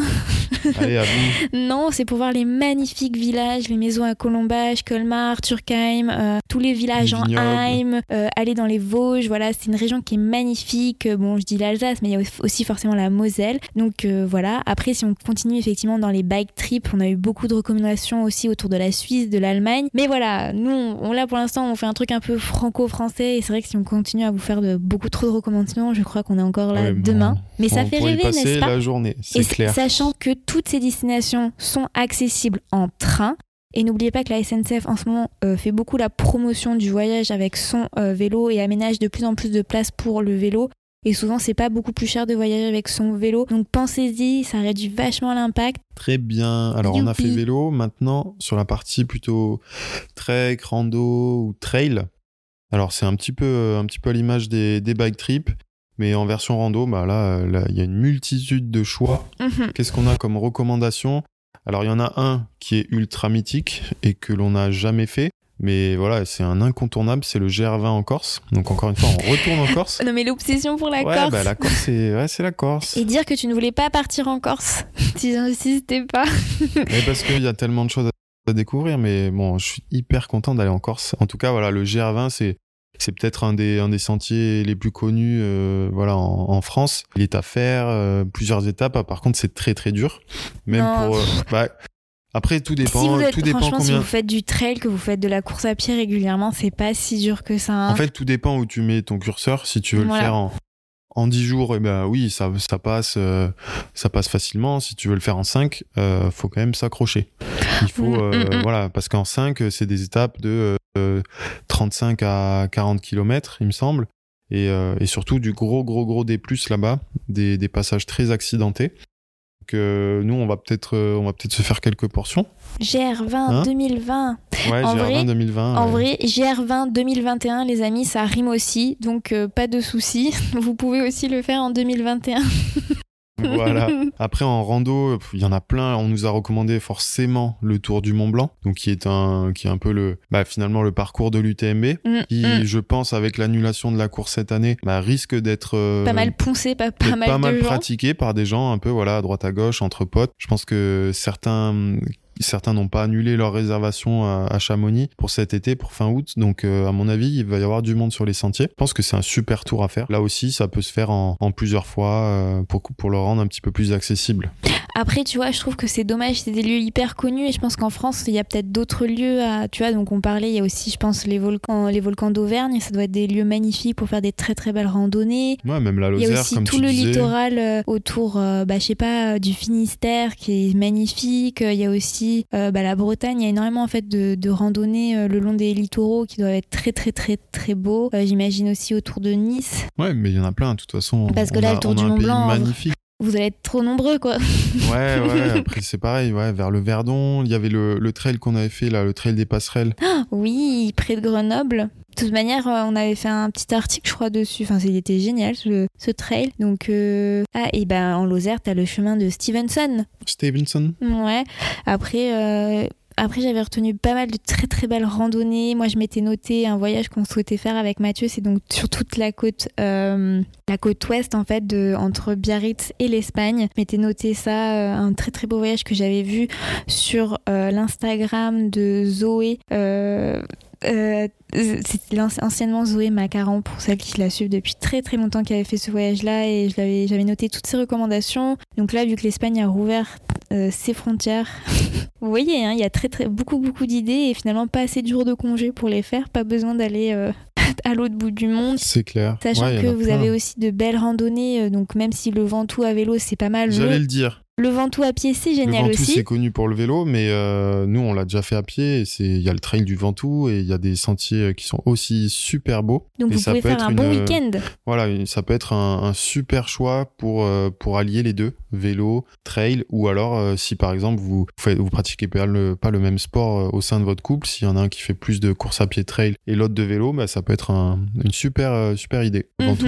non, c'est pour voir les magnifiques villages, les maisons à Colombage, Colmar, Turkheim, euh, tous les villages en Heim, euh, aller dans les Vosges. Voilà, c'est une région qui est magnifique. Bon, je dis l'Alsace, mais il y a aussi forcément la Moselle. Donc euh, voilà. Après, si on continue effectivement dans les bike trips, on a eu beaucoup de recommandations aussi autour de la Suisse, de l'Allemagne. Mais voilà, nous, on, là pour l'instant, on fait un truc un peu franco-français. Et c'est vrai que si on continue à vous faire de, beaucoup trop de recommandations, je crois qu'on est encore là demain. mais ça fait rêver, n'est-ce pas? la journée, c'est clair. Sachant que toutes ces destinations sont accessibles en train. Et n'oubliez pas que la SNCF en ce moment euh, fait beaucoup la promotion du voyage avec son euh, vélo et aménage de plus en plus de places pour le vélo. Et souvent, c'est pas beaucoup plus cher de voyager avec son vélo. Donc pensez-y, ça réduit vachement l'impact. Très bien. Alors on a fait vélo. Maintenant, sur la partie plutôt trek, rando ou trail. Alors c'est un petit peu, un petit peu à l'image des, des bike trips. Mais en version rando, bah là, euh, là, il y a une multitude de choix. Mhm. Qu'est-ce qu'on a comme recommandation? Alors, il y en a un qui est ultra mythique et que l'on n'a jamais fait. Mais voilà, c'est un incontournable, c'est le GR20 en Corse. Donc, encore une fois, on retourne en Corse. Non mais l'obsession pour la ouais, Corse. bah, la Corse, c'est ouais, la Corse. Et dire que tu ne voulais pas partir en Corse, si j'insistais pas. Mais parce qu'il y a tellement de choses à découvrir. Mais bon, je suis hyper content d'aller en Corse. En tout cas, voilà, le GR20, c'est. C'est peut-être un des, un des sentiers les plus connus euh, voilà, en, en France. Il est à faire, euh, plusieurs étapes. Ah, Par contre, c'est très très dur. Même Non. pour. euh, bah, après, tout dépend. si vous êtes, tout dépend franchement, si vous faites du trail, que vous faites de la course à pied régulièrement, c'est pas si dur que ça. hein. En fait, tout dépend où tu mets ton curseur. Si tu veux Voilà. le faire en, en 10 jours, eh ben oui, ça, ça, passe, euh, ça passe facilement. Si tu veux le faire en 5, euh, faut quand même s'accrocher. Il faut, Mm, euh, mm, mm. voilà, parce qu'en 5, c'est des étapes de euh, 35 à 40 km, il me semble. Et, et surtout du gros, gros, gros D+, là-bas, des, des passages très accidentés. Donc, euh, nous, on va peut-être euh, on va peut-être se faire quelques portions. GR20 Hein 2020. Ouais, En GR20 vrai- 2020. En ouais. vrai, GR20 2021, les amis, ça rime aussi, donc euh, pas de soucis. Vous pouvez aussi le faire en 2021. Voilà. Après, en rando, il y en a plein. On nous a recommandé forcément le Tour du Mont Blanc, donc qui est un, qui est un peu le, bah, finalement le parcours de l'UTMB, Mm, qui, mm. je pense, avec l'annulation de la course cette année, bah, risque d'être euh, Pas mal poncé, pas, mal pas de mal gens. pratiqué par des gens un peu voilà à droite à gauche entre potes. Je pense que certains certains n'ont pas annulé leur réservation à, à Chamonix pour cet été, pour fin août. Donc, euh, à mon avis, il va y avoir du monde sur les sentiers. Je pense que c'est un super tour à faire. Là aussi, ça peut se faire en, en plusieurs fois euh, pour, pour le rendre un petit peu plus accessible. Après, tu vois, je trouve que c'est dommage, c'est des lieux hyper connus et je pense qu'en France, il y a peut-être d'autres lieux à, tu vois, donc on parlait, il y a aussi, je pense, les volcans, les volcans d'Auvergne, ça doit être des lieux magnifiques pour faire des très très belles randonnées. Ouais, même la Il y a Lozère, aussi comme tout le disais. littoral euh, autour, bah, je sais pas, du Finistère qui est magnifique. Il y a aussi euh, bah, la Bretagne. Il y a énormément en fait de, de randonnées euh, le long des littoraux qui doivent être très très très très beaux. Euh, J'imagine aussi autour de Nice. Ouais, mais il y en a plein, de toute façon. Parce que là, a- le Tour du Mont Blanc, magnifique. Vous allez être trop nombreux, quoi. Ouais, ouais, après c'est pareil, ouais, vers le Verdon, il y avait le, le trail qu'on avait fait, là, le trail des passerelles. Oui, près de Grenoble. De toute manière, euh, on avait fait un petit article, je crois, dessus. Enfin, il était génial, ce, ce trail. Donc, euh, ah, et ben en Lozère, t'as le chemin de Stevenson. Stevenson. Ouais. Après, euh, après j'avais retenu pas mal de très très belles randonnées. Moi, je m'étais noté un voyage qu'on souhaitait faire avec Mathieu. C'est donc sur toute la côte, euh, la côte ouest en fait, de, entre Biarritz et l'Espagne. Je m'étais noté ça, un très très beau voyage que j'avais vu sur l'Instagram de Zoé. Euh, c'était anciennement Zoé Macaron pour celles qui la suivent depuis très très longtemps qui avait fait ce voyage là et je l'avais j'avais noté toutes ses recommandations donc là vu que l'Espagne a rouvert euh, ses frontières vous voyez hein, il y a très très beaucoup beaucoup d'idées et finalement pas assez de jours de congé pour les faire pas besoin d'aller euh, à l'autre bout du monde C'est clair. Sachant Ouais, que vous plein. avez aussi de belles randonnées, donc même si le Ventoux à vélo c'est pas mal, J'allais le, le dire. Le Ventoux à pied c'est génial le Ventoux, aussi. c'est connu pour le vélo, mais euh, nous, on l'a déjà fait à pied. Il y a le trail du Ventoux et il y a des sentiers euh, qui sont aussi super beaux. Donc et vous ça pouvez peut faire être un bon une- week-end. Voilà, ça peut être un, un super choix pour, euh, pour allier les deux, vélo, trail, ou alors euh, si par exemple vous vous pratiquez pas le, pas le même sport euh, au sein de votre couple, s'il y en a un qui fait plus de course à pied trail et l'autre de vélo, bah, ça peut être un- une super, euh, super idée. le Ventoux.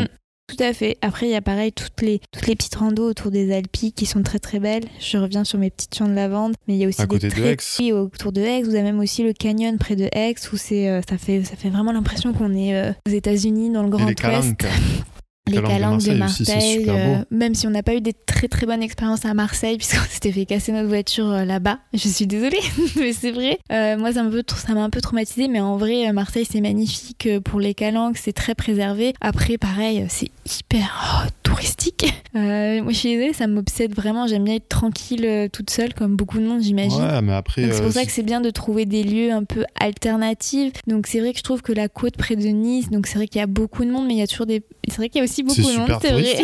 Tout à fait. Après, il y a pareil toutes les, toutes les petites randos autour des Alpes qui sont très très belles. Je reviens sur mes petites champs de lavande, mais il y a aussi À des côté de Aix. Autour de Aix. Vous avez même aussi le canyon près de Aix où c'est euh, ça fait ça fait vraiment l'impression qu'on est euh, aux États-Unis dans le Grand Ouest. les Calanques de Marseille aussi, euh, même si on n'a pas eu des très très bonnes expériences à Marseille puisqu'on s'était fait casser notre voiture euh, là-bas. Je suis désolée, mais c'est vrai. Euh, moi, ça m'a un peu, un traumatisée, mais en vrai, Marseille c'est magnifique pour les calanques, c'est très préservé. Après, pareil, c'est hyper oh, touristique. Moi, je suis désolée, ça m'obsède vraiment. J'aime bien être tranquille toute seule, comme beaucoup de monde, j'imagine. Ouais, mais après. C'est pour ça que c'est bien de trouver des lieux un peu alternatifs. Donc c'est vrai que je trouve que la côte près de Nice, donc c'est vrai qu'il y a beaucoup de monde, mais il y a toujours des, C'est vrai qu'il y a aussi beaucoup de monde, c'est vrai.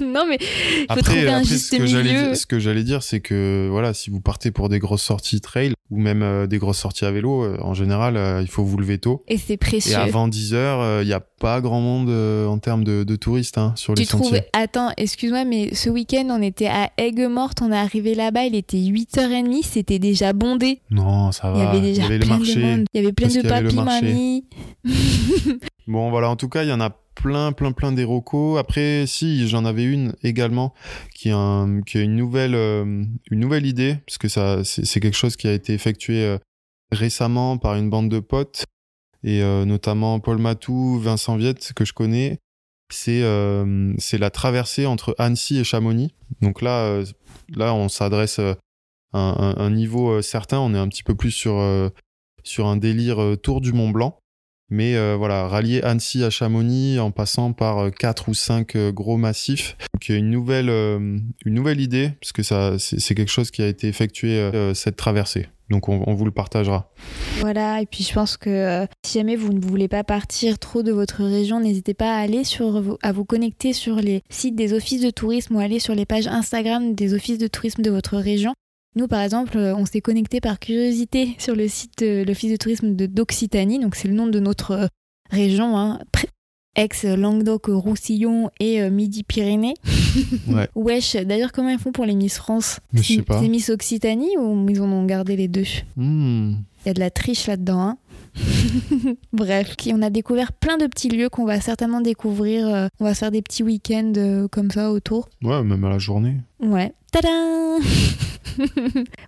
non, mais faut trouver un après, juste ce que j'allais milieu. dire- ce que j'allais dire, c'est que voilà, si vous partez pour des grosses sorties trail ou même euh, des grosses sorties à vélo, euh, en général, euh, il faut vous lever tôt. Et c'est précieux. Et avant 10 heures, il n'y a pas grand monde en termes de, de touristes hein, sur les Tu trouves sentiers. Attends, excuse-moi, mais ce week-end, on était à Aigues-Mortes, on est arrivé là-bas, il était 8h30, c'était déjà bondé. Non, ça va. Il y avait déjà le plein de marché. monde. Il y avait plein de qu'il y avait le papis, marché. mamies. Bon, voilà, en tout cas, il y en a plein, plein, plein des recos. Après, si, j'en avais une également qui a une, nouvelle, euh, une nouvelle idée, parce que c'est quelque chose qui a été effectué euh, récemment par une bande de potes, et euh, notamment Paul Matou, Vincent Viette, que je connais. C'est c'est la traversée entre Annecy et Chamonix. Donc là, là on s'adresse à un, niveau certain. On est un petit peu plus sur, un délire tour du Mont Blanc. Mais euh, voilà, rallier Annecy à Chamonix en passant par euh, quatre ou cinq euh, gros massifs. Y a une nouvelle, une nouvelle idée, parce que ça, c'est quelque chose qui a été effectué, cette traversée. Donc on, vous le partagera. Voilà, et puis je pense que si jamais vous ne voulez pas partir trop de votre région, n'hésitez pas à aller sur à vous connecter sur les sites des offices de tourisme ou aller sur les pages Instagram des offices de tourisme de votre région. Nous, par exemple, euh, on s'est connecté par curiosité sur le site de l'office de tourisme de d'Occitanie, donc c'est le nom de notre euh, région, hein, ex-Languedoc-Roussillon et euh, Midi-Pyrénées. Ouais. Wesh, d'ailleurs, comment ils font pour les Miss France? C'est- Miss Occitanie ou ils en ont gardé les deux? Hmm. il y a de la triche là-dedans. hein. Bref, on a découvert plein de petits lieux qu'on va certainement découvrir. on va se faire des petits week-ends comme ça autour. Ouais, même à la journée. Ouais. Tadam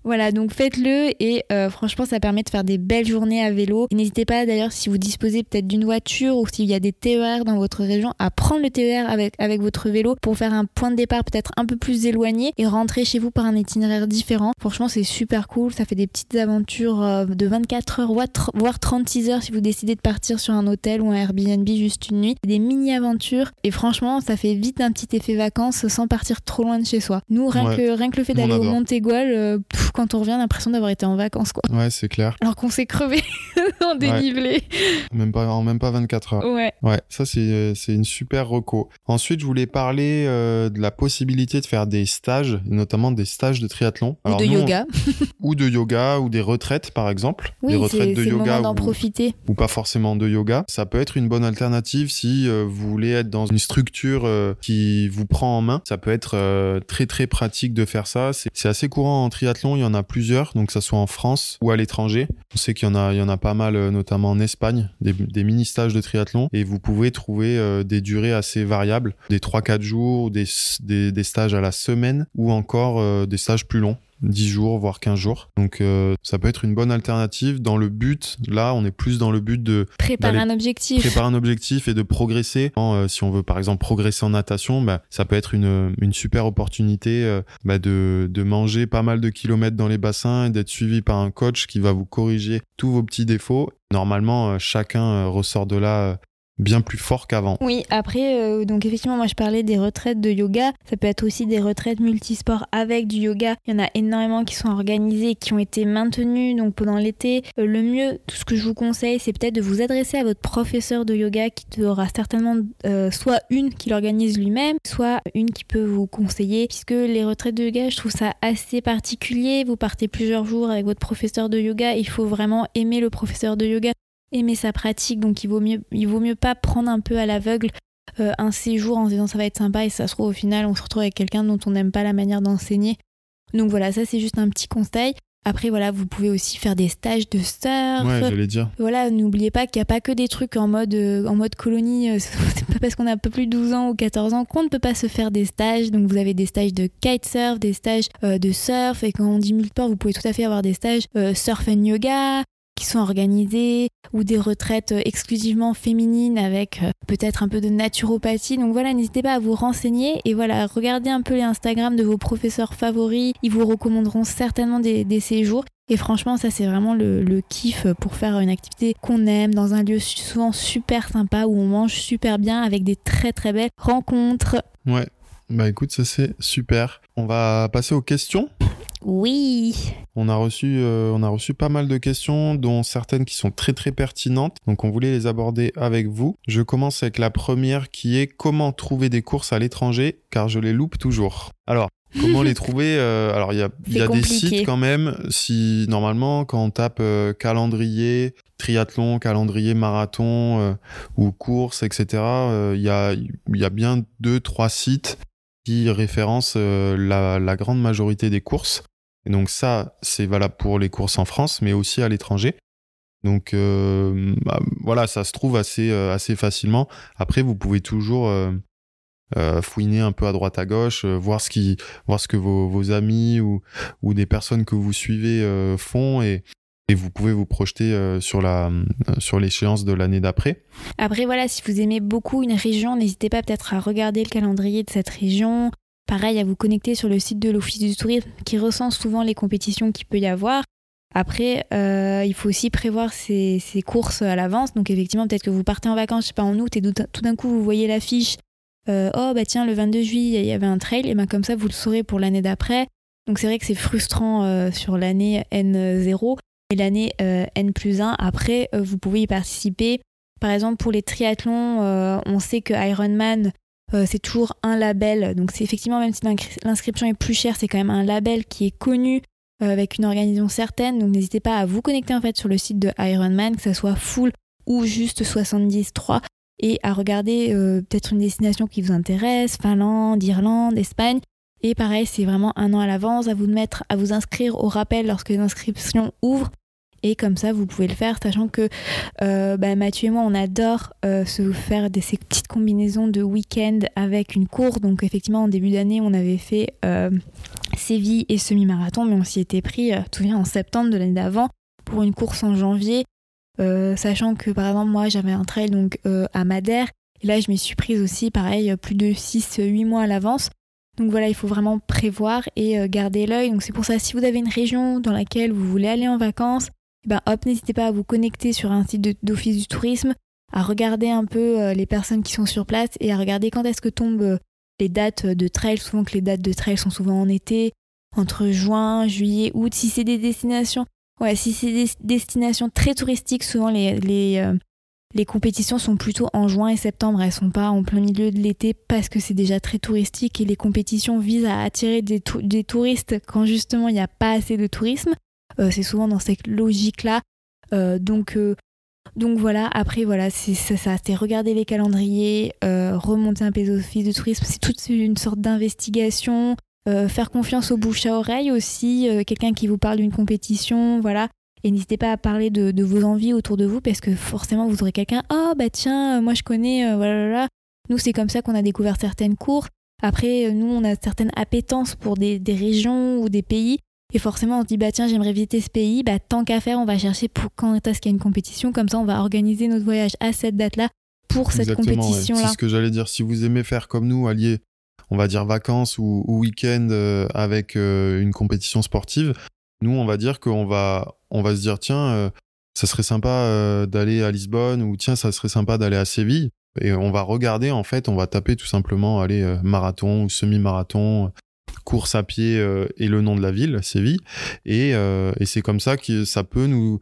Voilà, donc faites-le et euh, franchement, ça permet de faire des belles journées à vélo. N'hésitez pas d'ailleurs, si vous disposez peut-être d'une voiture ou s'il y a des TER dans votre région, à prendre le TER avec, avec votre vélo pour faire un point de départ peut-être un peu plus éloigné et rentrer chez vous par un itinéraire différent. Franchement, c'est super cool. Ça fait des petites aventures euh, de 24 heures, voire tr- voire 36 heures si vous décidez de partir sur un hôtel ou un Airbnb juste une nuit. Des mini-aventures et franchement, ça fait vite un petit effet vacances sans partir trop loin de chez soi. Nous. Que, rien que le fait d'aller au adore. Montégoal, euh, quand on revient, on a l'impression d'avoir été en vacances quoi. Ouais, c'est clair. Alors qu'on s'est crevé en dénivelé. Même pas, en même pas 24 heures. Ouais. Ouais, ça c'est c'est une super reco. Ensuite, je voulais parler euh, de la possibilité de faire des stages, notamment des stages de triathlon. Ou de nous, on- yoga. ou de yoga ou des retraites par exemple. Oui, des c'est retraites de c'est le moment yoga d'en ou, profiter. ou pas forcément de yoga. Ça peut être une bonne alternative si euh, vous voulez être dans une structure euh, qui vous prend en main. Ça peut être euh, très très pratique de faire ça. C'est assez courant en triathlon, il y en a plusieurs, donc que ça soit en France ou à l'étranger. On sait qu'il y en a, pas mal, euh, notamment en Espagne, des, des mini stages de triathlon et vous pouvez trouver euh, des durées assez variables, des 3-4 jours, des stages à la semaine ou encore euh, des stages plus longs. 10 jours, voire 15 jours. Donc euh, ça peut être une bonne alternative dans le but, là on est plus dans le but de Préparer un objectif. préparer un objectif et de progresser. Euh, si on veut par exemple progresser en natation, bah, ça peut être une, une super opportunité euh, bah, de, de manger pas mal de kilomètres dans les bassins et d'être suivi par un coach qui va vous corriger tous vos petits défauts. Normalement, euh, chacun euh, ressort de là euh, bien plus fort qu'avant. Oui, après, euh, donc effectivement, moi je parlais des retraites de yoga. Ça peut être aussi des retraites multisports avec du yoga. Il y en a énormément qui sont organisées qui ont été maintenues donc pendant l'été. Euh, le mieux, tout ce que je vous conseille, c'est peut-être de vous adresser à votre professeur de yoga qui aura certainement euh, soit une qui l'organise lui-même, soit une qui peut vous conseiller. Puisque les retraites de yoga, je trouve ça assez particulier. Vous partez plusieurs jours avec votre professeur de yoga. Il faut vraiment aimer le professeur de yoga aimer sa pratique, donc il vaut mieux, il vaut mieux pas prendre un peu à l'aveugle euh, un séjour en se disant ça va être sympa et ça se trouve au final on se retrouve avec quelqu'un dont on n'aime pas la manière d'enseigner. Donc voilà, ça c'est juste un petit conseil. Après voilà, vous pouvez aussi faire des stages de surf. Ouais, j'allais dire. Voilà, n'oubliez pas qu'il n'y a pas que des trucs en mode, euh, en mode colonie. euh, C'est pas parce qu'on a un peu plus de 12 ans ou 14 ans qu'on ne peut pas se faire des stages. Donc vous avez des stages de kitesurf, des stages de surf. Et quand on dit multisport, vous pouvez tout à fait avoir des stages surf and yoga qui sont organisés ou des retraites euh, exclusivement féminines avec euh, peut-être un peu de naturopathie. Donc voilà, n'hésitez pas à vous renseigner et voilà, regardez un peu les Instagram de vos professeurs favoris. Ils vous recommanderont certainement des, séjours. Et franchement, ça c'est vraiment le, kiff pour faire une activité qu'on aime dans un lieu souvent super sympa où on mange super bien avec des très très belles rencontres. Ouais. Bah écoute, ça c'est super. On va passer aux questions. Oui. On a reçu, euh, on a reçu pas mal de questions, dont certaines qui sont très très pertinentes. Donc on voulait les aborder avec vous. Je commence avec la première qui est comment trouver des courses à l'étranger, car je les loupe toujours. Alors. Comment les trouver euh, Alors il y a, y a des sites quand même. Si normalement quand on tape euh, calendrier triathlon, calendrier marathon ou course, etc. Il y a, y a bien deux trois sites qui référencent la, la grande majorité des courses. Donc ça, c'est valable pour les courses en France, mais aussi à l'étranger. Donc euh, bah, voilà, ça se trouve assez, euh, assez facilement. Après, vous pouvez toujours euh, fouiner un peu à droite à gauche, voir ce qui, voir ce que vos, vos amis ou, ou des personnes que vous suivez font et, et vous pouvez vous projeter sur la sur l'échéance de l'année d'après. Après voilà, si vous aimez beaucoup une région, n'hésitez pas peut-être à regarder le calendrier de cette région, Pareil, à vous connecter sur le site de l'Office du tourisme qui recense souvent les compétitions qu'il peut y avoir. Après, euh, il faut aussi prévoir ses, courses à l'avance. Donc effectivement, peut-être que vous partez en vacances, je sais pas, en août, et tout d'un coup, vous voyez l'affiche. Euh, oh, bah tiens, le 22 juillet, il y avait un trail. Et ben comme ça, vous le saurez pour l'année d'après. Donc c'est vrai que c'est frustrant euh, sur l'année N0. Et l'année N plus 1, après, vous pouvez y participer. Par exemple, pour les triathlons, on sait que Ironman euh, c'est toujours un label. Donc c'est effectivement, même si l'inscription est plus chère, c'est quand même un label qui est connu euh, avec une organisation certaine. Donc n'hésitez pas à vous connecter en fait sur le site de Ironman, que ce soit full ou juste 73 et à regarder euh, peut-être une destination qui vous intéresse, Finlande, Irlande, Espagne. Et pareil, c'est vraiment un an à l'avance, à vous mettre, à vous inscrire au rappel lorsque les inscriptions ouvrent et comme ça, vous pouvez le faire, sachant que euh, bah, Mathieu et moi, on adore euh, se faire des, ces petites combinaisons de week-end avec une course. Donc effectivement, en début d'année, on avait fait euh, Séville et semi-marathon, mais on s'y était pris, tout en septembre de l'année d'avant, pour une course en janvier. sachant que par exemple, moi, j'avais un trail donc à Madère. Et là, je m'y suis prise aussi, pareil, plus de 6-8 mois à l'avance. Donc voilà, il faut vraiment prévoir et garder l'œil. Donc c'est pour ça, si vous avez une région dans laquelle vous voulez aller en vacances, eh ben hop, n'hésitez pas à vous connecter sur un site d'office du tourisme, à regarder un peu euh, les personnes qui sont sur place et à regarder quand est-ce que tombent euh, les dates de trail. Souvent que les dates de trail sont souvent en été, entre juin, juillet, août. Si c'est des destinations, ouais, si c'est des destinations très touristiques, souvent les, les, euh, les compétitions sont plutôt en juin et septembre. Elles sont pas en plein milieu de l'été parce que c'est déjà très touristique et les compétitions visent à attirer des, des touristes quand justement il n'y a pas assez de tourisme. Euh, c'est souvent dans cette logique-là. Euh, donc, euh, donc voilà, après, voilà, c'est ça, c'est regarder les calendriers, remonter un peu de tourisme, c'est toute une sorte d'investigation. faire confiance au bouche à oreille aussi, quelqu'un qui vous parle d'une compétition, voilà. Et n'hésitez pas à parler de, vos envies autour de vous parce que forcément vous aurez quelqu'un, ah bah tiens, moi je connais, voilà, voilà. Nous c'est comme ça qu'on a découvert certaines courses. Après, nous on a certaines appétences pour des régions ou des pays et forcément, on se dit, bah tiens, j'aimerais visiter ce pays. Bah, tant qu'à faire, on va chercher pour quand est-ce qu'il y a une compétition. Comme ça, on va organiser notre voyage à cette date-là pour cette compétition-là. C'est ce que j'allais dire. Si vous aimez faire comme nous, allier, on va dire vacances ou, week-end euh, avec euh, une compétition sportive, nous, on va dire qu'on va, on va se dire, tiens, euh, ça serait sympa d'aller à Lisbonne ou tiens, ça serait sympa d'aller à Séville. Et on va regarder, en fait, on va taper tout simplement, aller marathon ou semi-marathon, course à pied euh, et le nom de la ville, Séville. Et, euh, et c'est comme ça que ça peut nous,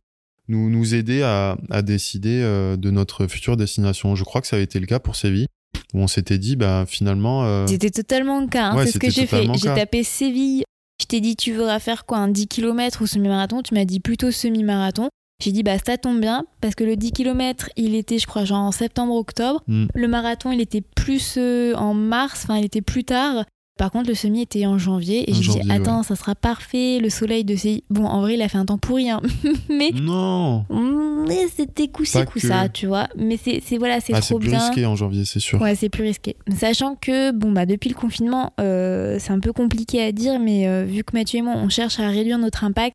nous, nous aider à, à décider euh, de notre future destination. Je crois que ça a été le cas pour Séville où on s'était dit bah finalement c'était totalement le cas hein. c'est ce que j'ai fait j'ai tapé Séville je t'ai dit tu voudras faire quoi un 10 km ou semi-marathon? Tu m'as dit plutôt semi-marathon j'ai dit bah ça tombe bien parce que le 10 km il était je crois genre en septembre octobre hmm. le marathon il était plus en mars enfin il était plus tard par contre, le semi était en janvier et j'ai dit attends, ça sera parfait, le soleil de ces. Bon, en vrai, il a fait un temps pourri, hein. mais. Non Mais c'était coup ci, coup ça, tu vois. Mais c'est voilà, c'est ah, trop bien. C'est plus risqué en janvier, c'est sûr. Ouais, c'est plus risqué. Sachant que, bon, bah, depuis le confinement, euh, c'est un peu compliqué à dire, mais euh, vu que Mathieu et moi, on cherche à réduire notre impact,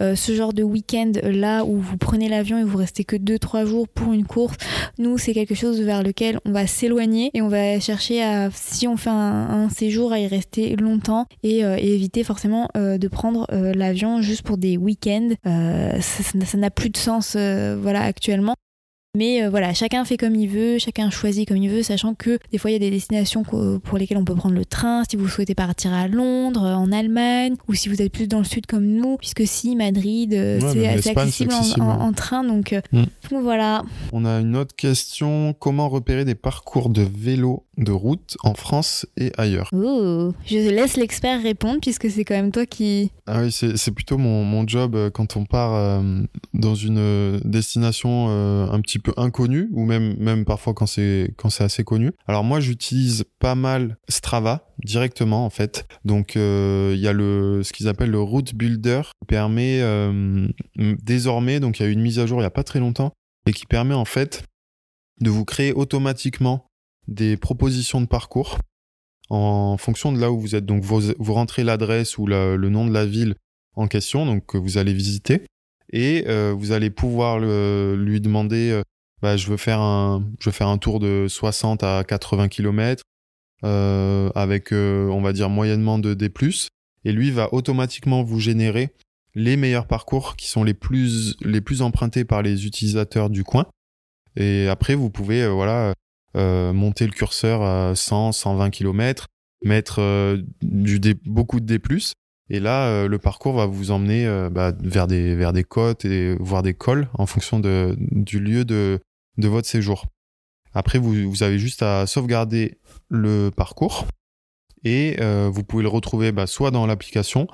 euh, ce genre de week-end là où vous prenez l'avion et vous restez que 2-3 jours pour une course, nous c'est quelque chose vers lequel on va s'éloigner et on va chercher à, si on fait un, séjour, à y rester longtemps et, euh, éviter forcément euh, de prendre l'avion juste pour des week-ends. ça n'a plus de sens voilà, actuellement. Mais euh, voilà, chacun fait comme il veut, chacun choisit comme il veut, sachant que des fois il y a des destinations pour lesquelles on peut prendre le train. Si vous souhaitez partir à Londres, en Allemagne, ou si vous êtes plus dans le sud comme nous, puisque si Madrid, euh, c'est assez accessible, En, train. Donc, mm. donc, voilà. On a une autre question comment repérer des parcours de vélo? De route en France et ailleurs oh, Je laisse l'expert répondre puisque c'est quand même toi qui... Ah oui, c'est plutôt mon, mon, job euh, quand on part euh, dans une euh, destination un petit peu inconnue ou même, même parfois quand c'est assez connu. Alors moi j'utilise pas mal Strava directement en fait. Donc il y a le ce qu'ils appellent le route builder qui permet désormais donc il y a eu une mise à jour il y a pas très longtemps et qui permet en fait de vous créer automatiquement des propositions de parcours en fonction de là où vous êtes. Donc vous, rentrez l'adresse ou le nom de la ville en question, donc que vous allez visiter, et euh, vous allez pouvoir lui demander, euh, bah, je veux faire un, je veux faire un tour de 60 à 80 km euh, avec, on va dire moyennement de D+, et lui va automatiquement vous générer les meilleurs parcours qui sont les plus les plus empruntés par les utilisateurs du coin. Et après, vous pouvez voilà euh, monter le curseur à 100, 120 km, mettre euh, beaucoup de D+, et là, euh, le parcours va vous emmener bah, vers, des, vers des côtes et voire des cols en fonction du lieu de, votre séjour. Après, vous, vous avez juste à sauvegarder le parcours et vous pouvez le retrouver bah, soit dans l'application,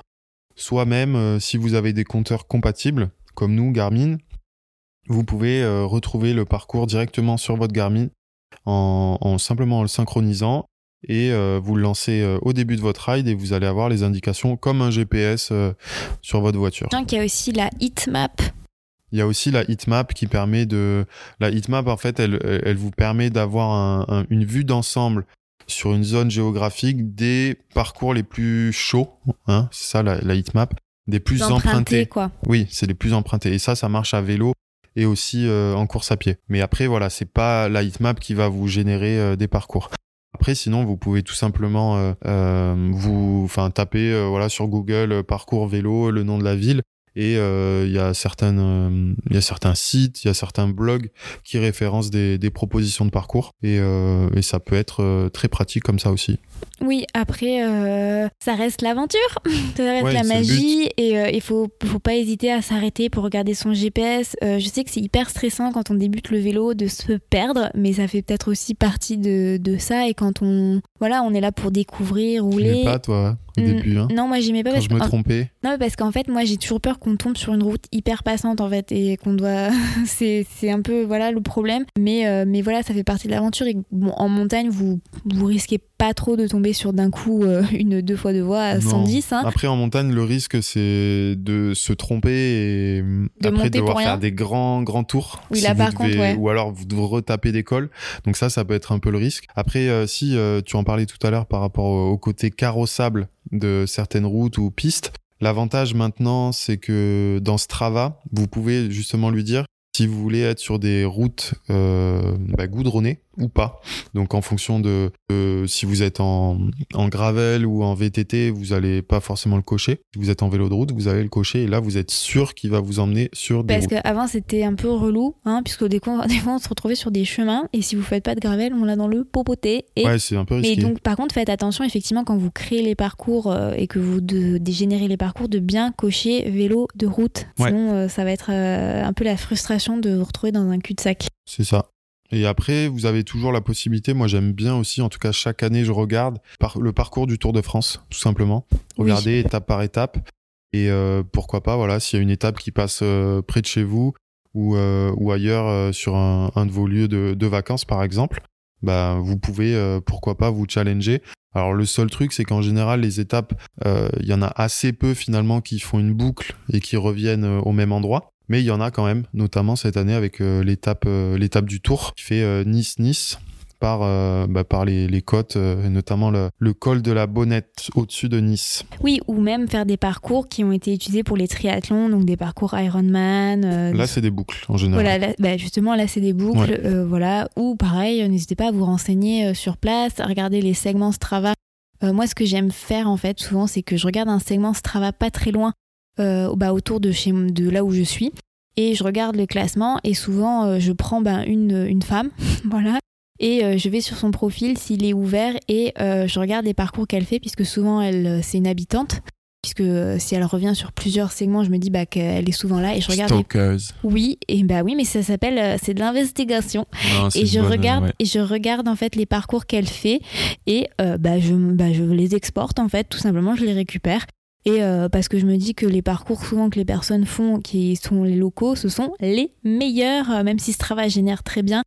soit même si vous avez des compteurs compatibles, comme nous, Garmin, vous pouvez retrouver le parcours directement sur votre Garmin en, simplement le synchronisant et euh, vous le lancez euh, au début de votre ride et vous allez avoir les indications comme un GPS euh, sur votre voiture. Donc il y a aussi la heatmap. Il y a aussi la heatmap qui permet de la heatmap en fait elle, elle vous permet d'avoir une vue d'ensemble sur une zone géographique des parcours les plus chauds hein, c'est ça la, la heatmap des plus empruntés, empruntés quoi. Oui, c'est les plus empruntés et ça ça marche à vélo et aussi euh, en course à pied. Mais après, voilà, c'est pas la heatmap qui va vous générer euh, des parcours. Après, sinon, vous pouvez tout simplement euh, vous, enfin, taper voilà sur Google parcours vélo, le nom de la ville, et il y a certaines, il y a certains sites, il y a certains blogs qui référencent des, des propositions de parcours, et, et ça peut être très pratique comme ça aussi. Oui, après, euh, ça reste l'aventure, ça reste la magie et euh, il faut, faut pas hésiter à s'arrêter pour regarder son GPS. Euh, je sais que c'est hyper stressant quand on débute le vélo de se perdre, mais ça fait peut-être aussi partie de, de, ça. Et quand on, voilà, on est là pour découvrir, rouler. pas toi au début. Hein non, moi j'aimais pas. Quand je me trompais. Non, parce qu'en fait, moi j'ai toujours peur qu'on tombe sur une route hyper passante en fait et qu'on doit. c'est un peu voilà le problème. Mais, mais voilà, ça fait partie de l'aventure et bon, en montagne, vous, vous risquez pas trop de tomber sur d'un coup euh, une deux fois de voix à 110. Hein. Après en montagne, le risque c'est de se tromper et de après devoir faire des grands grands tours. Oui, là par contre, ouais. Ou alors vous devez retaper des cols. Donc ça, ça peut être un peu le risque. Après, euh, si euh, tu en parlais tout à l'heure par rapport au, côté carrossable de certaines routes ou pistes, L'avantage maintenant, c'est que dans Strava, vous pouvez justement lui dire si vous voulez être sur des routes euh, bah, goudronnées ou pas. Donc en fonction de, si vous êtes en, en, gravel ou en VTT, vous allez pas forcément le cocher. Si vous êtes en vélo de route, vous allez le cocher et là vous êtes sûr qu'il va vous emmener sur des Parce qu'avant c'était un peu relou, hein, puisque des fois, des fois on se retrouvait sur des chemins et si vous faites pas de gravel, on l'a dans le popoté. Et... Ouais, c'est un peu risqué. Mais donc par contre faites attention effectivement quand vous créez les parcours euh, et que vous dégénérez les parcours de bien cocher vélo de route. Sinon euh, ça va être un peu la frustration de vous retrouver dans un cul-de-sac. C'est ça. Et après, vous avez toujours la possibilité, moi j'aime bien aussi, en tout cas chaque année je regarde le parcours du Tour de France, tout simplement. Regardez étape par étape. Et euh, pourquoi pas, voilà, s'il y a une étape qui passe euh, près de chez vous ou, euh, ou ailleurs sur un, de vos lieux de, de, vacances par exemple, bah, vous pouvez, pourquoi pas, vous challenger. Alors le seul truc, c'est qu'en général, les étapes, il y en a assez peu finalement qui font une boucle et qui reviennent au même endroit mais il y en a quand même, notamment cette année avec euh, l'étape euh, l'étape du Tour qui fait euh, Nice-Nice par, bah, par les, les côtes, notamment le, le, col de la Bonnette au-dessus de Nice. Oui, ou même faire des parcours qui ont été utilisés pour les triathlons, donc des parcours Ironman. là, c'est des boucles en général. Voilà, bah, justement, là, c'est des boucles. voilà. Ou pareil, n'hésitez pas à vous renseigner sur place, à regarder les segments Strava. moi, ce que j'aime faire, en fait, souvent, c'est que je regarde un segment Strava pas très loin euh, bah, autour de, chez, de là où je suis. et je regarde le classement et souvent je prends ben, une, une femme, voilà, et je vais sur son profil s'il est ouvert et je regarde les parcours qu'elle fait puisque souvent elle c'est une habitante puisque euh, si elle revient sur plusieurs segments, je me dis bah, qu'elle est souvent là et je regarde. Oui, et bah oui, mais ça s'appelle euh, c'est de l'investigation. Et je regarde et je regarde en fait les parcours qu'elle fait et euh, bah, je bah, je les exporte en fait tout simplement, je les récupère. Et parce que je me dis que les parcours souvent que les personnes font, qui sont les locaux, ce sont les meilleurs, même si ce travail génère très bien.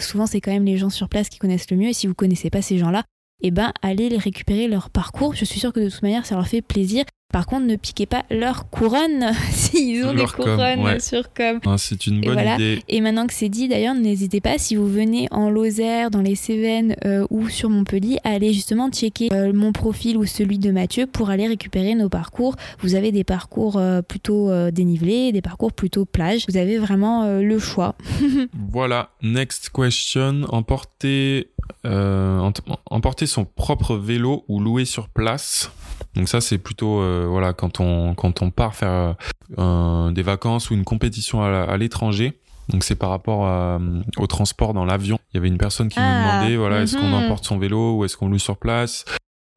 souvent, c'est quand même les gens sur place qui connaissent le mieux. Et si vous connaissez pas ces gens-là, eh ben, allez les récupérer leur parcours. Je suis sûre que de toute manière, ça leur fait plaisir. Par contre, ne piquez pas leur couronne s'ils ont des couronnes sur com. Ah, c'est une bonne idée. Et maintenant que c'est dit, d'ailleurs, n'hésitez pas, si vous venez en Lozère, dans les Cévennes euh, ou sur Montpellier, à aller justement checker euh, mon profil ou celui de Mathieu pour aller récupérer nos parcours. Vous avez des parcours euh, plutôt dénivelés, des parcours plutôt plage. Vous avez vraiment le choix. voilà, next question. Emporter, emporter son propre vélo ou louer sur place? Donc ça, c'est plutôt euh, voilà quand on quand on part faire euh, des vacances ou une compétition à, l'étranger. Donc c'est par rapport euh, au transport dans l'avion. Il y avait une personne qui me ah, demandait voilà est-ce qu'on mhm. emporte son vélo ou est-ce qu'on loue sur place?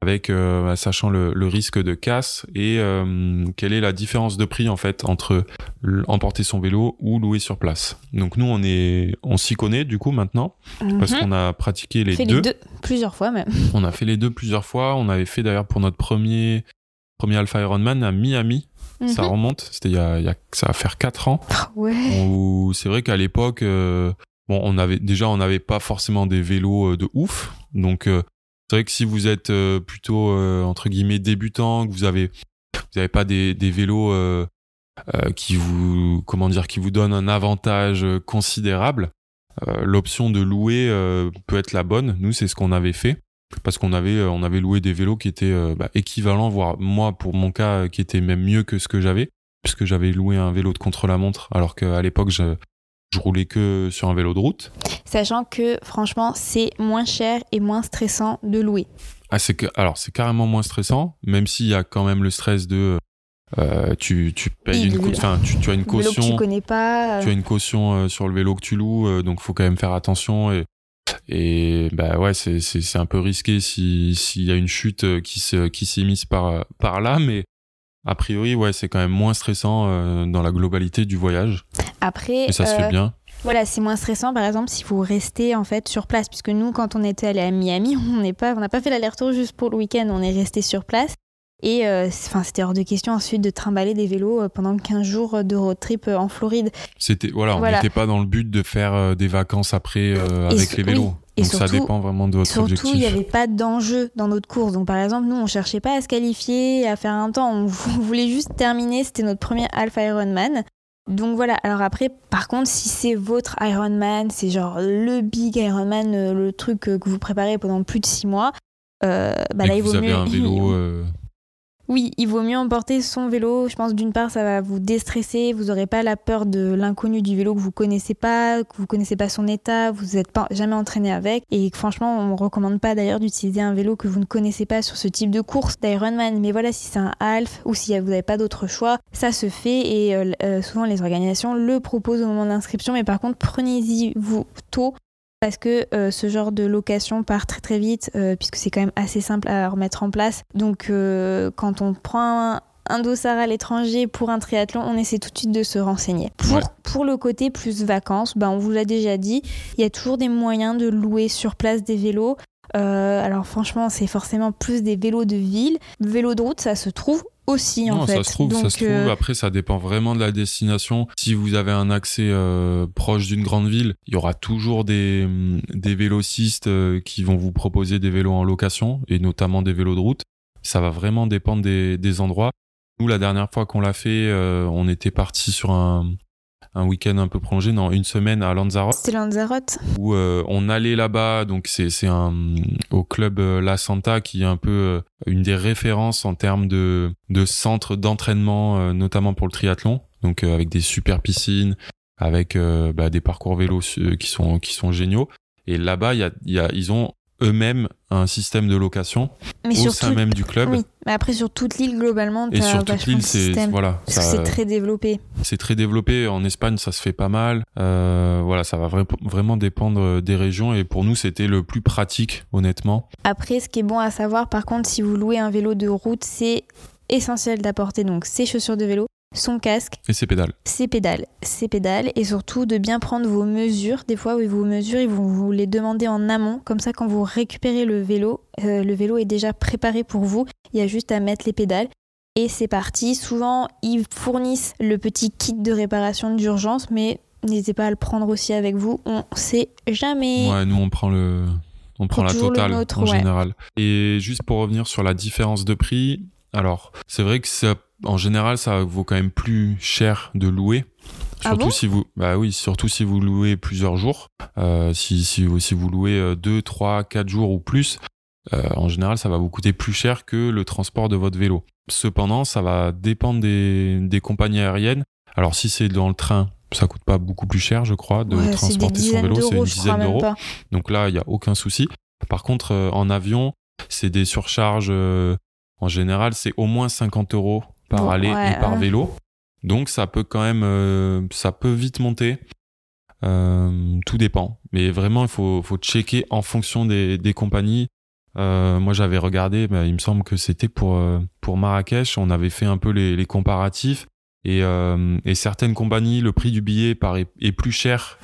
Avec euh, sachant le, le, risque de casse et euh, quelle est la différence de prix en fait entre emporter son vélo ou louer sur place. Donc nous on est on s'y connaît du coup maintenant parce mhm. qu'on a pratiqué les, deux. les deux plusieurs fois même. On a fait les deux plusieurs fois. On avait fait d'ailleurs pour notre premier premier Alpha Ironman à Miami. Ça mhm. remonte, c'était il, il, y a ça va faire 4 ans. Ah ouais. c'est vrai qu'à l'époque euh, bon on avait déjà on n'avait pas forcément des vélos de ouf donc c'est vrai que si vous êtes euh, plutôt euh, entre guillemets débutant, que vous avez vous n'avez pas des, des vélos euh, qui vous comment dire qui vous donnent un avantage considérable, l'option de louer peut être la bonne. Nous, c'est ce qu'on avait fait parce qu'on avait on avait loué des vélos qui étaient bah, équivalents, voire moi pour mon cas qui était même mieux que ce que j'avais puisque j'avais loué un vélo de contre-la-montre alors qu'à l'époque je je roulais que sur un vélo de route. Sachant que franchement, c'est moins cher et moins stressant de louer. Ah, c'est que, alors c'est carrément moins stressant, même s'il y a quand même le stress de euh, tu, tu payes une enfin tu, tu, as une caution tu connais pas euh. tu as une caution euh, sur le vélo que tu loues donc faut quand même faire attention et et bah ouais c'est c'est un peu risqué si s'il y a une chute qui se qui s'est mise par par là mais a priori, ouais, c'est quand même moins stressant euh, dans la globalité du voyage. Après, et ça se fait euh, bien. Voilà, c'est moins stressant, par exemple, si vous restez en fait sur place, puisque nous, quand on était allé à Miami, on n'est pas, on n'a pas fait l'aller-retour juste pour le week-end, on est resté sur place. Et euh, c'était hors de question ensuite de trimballer des vélos pendant 15 jours de road trip en Floride. C'était voilà, on n'était pas dans le but de faire des vacances après avec les vélos. Et Donc ça dépend vraiment de votre surtout, Surtout, il n'y avait pas d'enjeu dans notre course. Donc par exemple, nous, on cherchait pas à se qualifier, à faire un temps. On voulait juste terminer. C'était notre premier Alpha Ironman. Donc voilà. Alors après, par contre, si c'est votre Ironman, c'est genre le big Ironman, euh, le truc que vous préparez pendant plus de six mois, euh, bah là, il vaut mieux. Un vélo, euh, oui, il vaut mieux emporter son vélo. Je pense d'une part, ça va vous déstresser. Vous n'aurez pas la peur de l'inconnu du vélo que vous connaissez pas, que vous connaissez pas son état, vous n'êtes pas jamais entraîné avec. Et franchement, on ne recommande pas d'ailleurs d'utiliser un vélo que vous ne connaissez pas sur ce type de course d'Ironman. Mais voilà, si c'est un half ou si vous n'avez pas d'autre choix, ça se fait. Et euh, euh, souvent, les organisations le proposent au moment d'inscription. Mais par contre, prenez-y vous tôt parce que euh, ce genre de location part très très vite euh, puisque c'est quand même assez simple à remettre en place. Donc euh, quand on prend un, dossard à l'étranger pour un triathlon, on essaie tout de suite de se renseigner. Pour, pour le côté plus vacances, ben, on vous l'a déjà dit, il y a toujours des moyens de louer sur place des vélos. alors franchement, c'est forcément plus des vélos de ville. Vélos de route, ça se trouve aussi non, ça se trouve, ça se trouve. Euh, Après, ça dépend vraiment de la destination. Si vous avez un accès euh, proche d'une grande ville, il y aura toujours des, mm, des vélocistes euh, qui vont vous proposer des vélos en location et notamment des vélos de route. Ça va vraiment dépendre des, des endroits. Nous, la dernière fois qu'on l'a fait, on était parti sur un, un week-end un peu prolongé, non, une semaine à Lanzarote. C'était Lanzarote. Où euh, on allait là-bas, donc c'est c'est un au club euh, La Santa qui est un peu euh, une des références en termes de de centre d'entraînement, notamment pour le triathlon. Donc avec des super piscines, avec bah, des parcours vélos qui sont qui sont géniaux. Et là-bas, il y a, y a, ils ont eux-mêmes un système de location Mais au sein même du club. Oui, mais après sur toute l'île globalement, Et sur toute l'île, c'est voilà, c'est très développé. c'est très développé. En Espagne, ça se fait pas mal. Euh, voilà, ça va vra- vraiment dépendre des régions. Et pour nous, c'était le plus pratique, honnêtement. Après, ce qui est bon à savoir, par contre, si vous louez un vélo de route, c'est essentiel d'apporter donc ses chaussures de vélo, son casque, Et c'est pédales. ses pédales, ses pédales, et surtout de bien prendre vos mesures. Des fois, oui, vos mesures, ils vont vous les demander en amont. Comme ça, quand vous récupérez le vélo, euh, le vélo est déjà préparé pour vous. Il y a juste à mettre les pédales. Et c'est parti. Souvent, ils fournissent le petit kit de réparation d'urgence, mais n'hésitez pas à le prendre aussi avec vous. On sait jamais. Ouais, nous, on prend le, on prend la totale nôtre, en ouais. général. Et juste pour revenir sur la différence de prix, alors, c'est vrai que ça, en général, ça vaut quand même plus cher de louer. Ah Surtout bon? si vous, bah oui, surtout si vous louez plusieurs jours. Euh, si, si, vous- si vous louez 2, 3, 4 jours ou plus, euh, en général, ça va vous coûter plus cher que le transport de votre vélo. Cependant, ça va dépendre des, des compagnies aériennes. Alors, si c'est dans le train, ça coûte pas beaucoup plus cher, je crois, de Ouais, transporter son vélo. C'est une dizaine d'euros. Donc là, il n'y a aucun souci. Par contre, euh, en avion, c'est des surcharges. en général, c'est au moins 50 euros par Bon, aller ouais, et par vélo. Donc ça peut quand même, euh, ça peut vite monter. Euh, tout dépend. Mais vraiment, il faut, faut checker en fonction des, des compagnies. Euh, moi, j'avais regardé, bah, il me semble que c'était pour, euh, pour Marrakech. On avait fait un peu les, les comparatifs. Et, euh, et certaines compagnies, le prix du billet paraît, est plus cher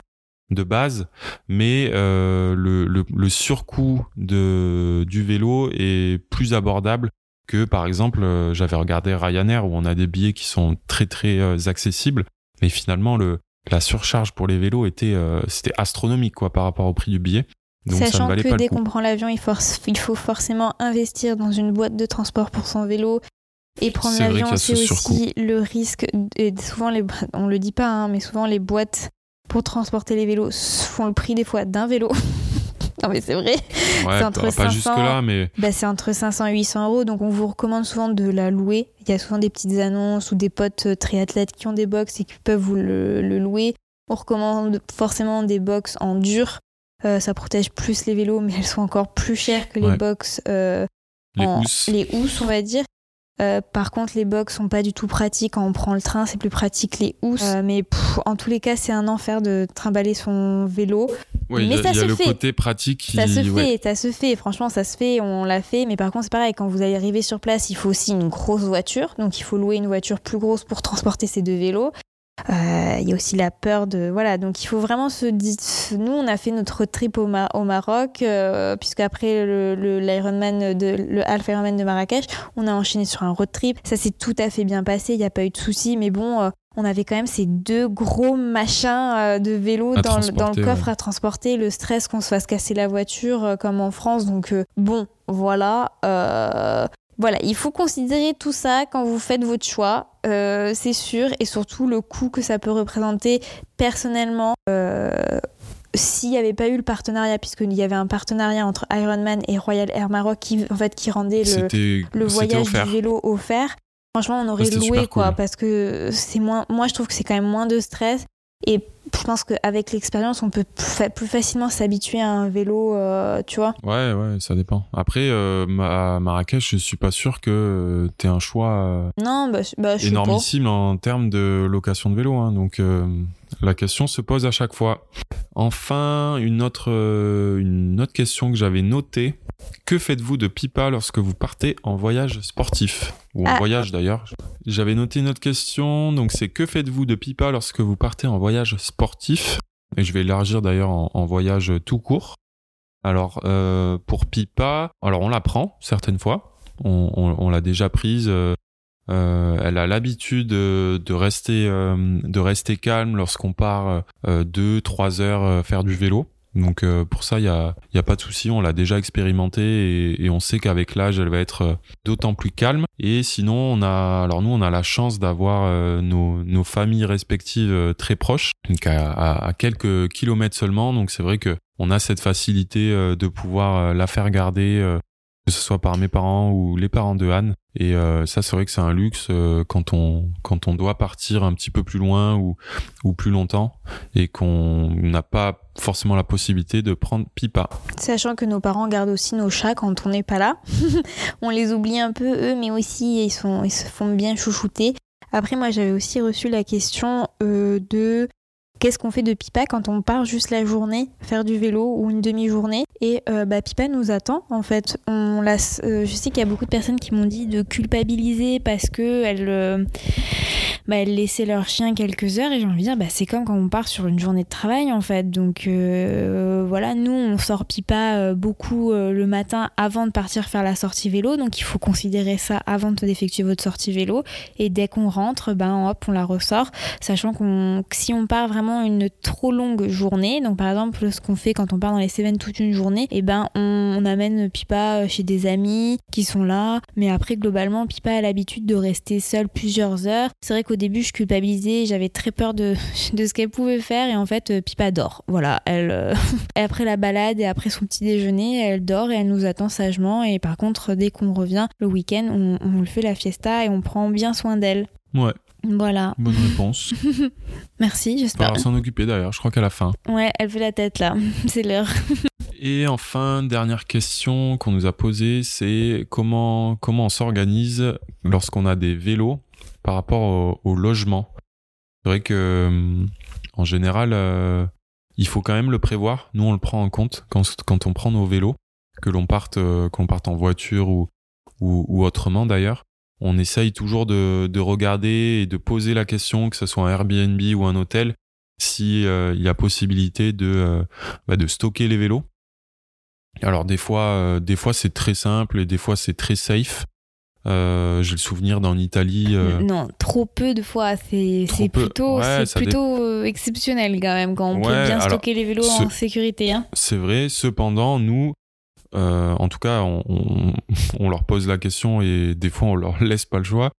de base, mais euh, le, le, le surcoût de, du vélo est plus abordable que, par exemple, euh, j'avais regardé Ryanair où on a des billets qui sont très très euh, accessibles, mais finalement le, la surcharge pour les vélos était euh, c'était astronomique quoi par rapport au prix du billet. Donc ça ne Sachant valait que pas dès qu'on prend l'avion, il, force- il faut forcément investir dans une boîte de transport pour son vélo. Et prendre l'avion, c'est surcoût. aussi le risque. Et souvent, les, on le dit pas, hein, mais souvent les boîtes pour transporter les vélos font le prix des fois d'un vélo. non, mais c'est vrai. Ouais, entre pas 500 jusque là, mais Bah, c'est entre 500 et 800 euros, donc on vous recommande souvent de la louer. Il y a souvent des petites annonces ou des potes euh, triathlètes qui ont des box et qui peuvent vous le, le louer. On recommande forcément des box en dur. Euh, ça protège plus les vélos, mais elles sont encore plus chères que les Ouais. box euh, les en- housses. les housses, on va dire. Euh, par contre, les box sont pas du tout pratiques. Quand on prend le train, c'est plus pratique les housses. Euh, mais pff, en tous les cas, c'est un enfer de trimballer son vélo. Ouais, il y mais a, ça il y a se le fait. côté pratique qui Ça se ouais. fait, ça se fait. Franchement, ça se fait, on l'a fait. Mais par contre, c'est pareil, quand vous allez arriver sur place, il faut aussi une grosse voiture. Donc, il faut louer une voiture plus grosse pour transporter ces deux vélos. Euh, Il y a aussi la peur de. Voilà, donc il faut vraiment se dire. Nous, on a fait notre trip au, Ma- au Maroc, euh, puisque après le, l'Ironman de, le Half Ironman de Marrakech, on a enchaîné sur un road trip. Ça s'est tout à fait bien passé, il n'y a pas eu de soucis. Mais bon, euh, on avait quand même ces deux gros machins de vélo dans, le- dans le transporter, coffre ouais. à transporter, le stress qu'on se fasse casser la voiture comme en France. Donc euh, bon, voilà. euh, voilà, il faut considérer tout ça quand vous faites votre choix, euh, c'est sûr, et surtout le coût que ça peut représenter personnellement. euh, s'il n'y avait pas eu le partenariat, puisqu'il y avait un partenariat entre Ironman et Royal Air Maroc qui, en fait, qui rendait le, voyage du vélo offert. Franchement, on aurait c'était loué quoi, cool. parce que c'est moins. Moi, je trouve que c'est quand même moins de stress. Et je pense qu'avec l'expérience, on peut plus fa- plus facilement s'habituer à un vélo, euh, tu vois. Ouais, ouais, ça dépend. Après, euh, à Marrakech, je suis pas sûr que euh, t'aies un choix Non, bah, bah, énormissime en termes de location de vélo. hein. Donc, euh, la question se pose à chaque fois. Enfin, une autre, euh, une autre question que j'avais notée. Que faites-vous de pipa lorsque vous partez en voyage sportif? Ou en Ah. voyage d'ailleurs. J'avais noté une autre question. Donc, c'est que faites-vous de pipa lorsque vous partez en voyage sportif? Et je vais élargir d'ailleurs en, en voyage tout court. Alors, euh, pour pipa, alors on la prend certaines fois. On, on- on l'a déjà prise. euh, euh, elle a l'habitude euh, de rester euh, de rester calme lorsqu'on part euh, deux trois heures euh, faire du vélo. Donc euh, pour ça il y a y a pas de souci, on l'a déjà expérimenté et, et on sait qu'avec l'âge elle va être euh, d'autant plus calme. Et sinon on a alors nous on a la chance d'avoir euh, nos nos familles respectives euh, très proches, donc à, à- à quelques kilomètres seulement. Donc c'est vrai que on a cette facilité euh, de pouvoir euh, la faire garder. euh, que ce soit par mes parents ou les parents de Anne. Et euh, ça, c'est vrai que c'est un luxe euh, quand on quand on doit partir un petit peu plus loin ou ou plus longtemps et qu'on n'a pas forcément la possibilité de prendre pipa. Sachant que nos parents gardent aussi nos chats quand on n'est pas là. on les oublie un peu eux, mais aussi ils sont ils se font bien chouchouter. Après, moi, j'avais aussi reçu la question euh, de Qu'est-ce qu'on fait de Pipa quand on part juste la journée faire du vélo ou une demi-journée Et euh, bah, Pipa nous attend en fait. On euh, je sais qu'il y a beaucoup de personnes qui m'ont dit de culpabiliser parce que elles, euh, bah, elles laissaient leur chien quelques heures et j'ai envie de dire bah, c'est comme quand on part sur une journée de travail en fait. Donc voilà, nous on sort Pipa beaucoup le matin avant de partir faire la sortie vélo, donc il faut considérer ça avant d'effectuer votre sortie vélo et dès qu'on rentre, ben hop on la ressort, sachant qu'on si on part vraiment une trop longue journée, donc par exemple ce qu'on fait quand on part dans les Cévennes toute une journée, et eh ben on, amène Pipa chez des amis qui sont là, mais après globalement Pipa a l'habitude de rester seule plusieurs heures. C'est vrai qu'au début je culpabilisais, j'avais très peur de, de ce qu'elle pouvait faire et en fait Pipa dort. Voilà, elle euh, après la balade et après son petit déjeuner, elle dort et elle nous attend sagement et par contre dès qu'on revient le week-end, on, on le fait la fiesta et on prend bien soin d'elle. Ouais. Voilà. Bonne réponse. Merci, j'espère. On va s'en occuper d'ailleurs, je crois qu'à la fin. Ouais, elle fait la tête là, c'est l'heure. Et enfin, dernière question qu'on nous a posée, c'est comment, comment on s'organise lorsqu'on a des vélos par rapport au, logement? C'est vrai que hum, en général, euh, il faut quand même le prévoir. Nous, on le prend en compte quand, quand on prend nos vélos, que l'on parte, euh, qu'on parte en voiture ou, ou, ou autrement d'ailleurs on essaye toujours de, regarder et de poser la question, que ce soit un Airbnb ou un hôtel, si euh, il y a possibilité de, euh, bah, de stocker les vélos. Alors des fois, euh, des fois c'est très simple et des fois c'est très safe. J'ai le souvenir d'en Italie. Non, trop peu de fois. C'est plutôt, plutôt exceptionnel quand même quand on peut bien stocker les vélos en sécurité. Hein. C'est vrai. Cependant, nous, euh, en tout cas, on, leur pose la question et des fois on leur laisse pas le choix.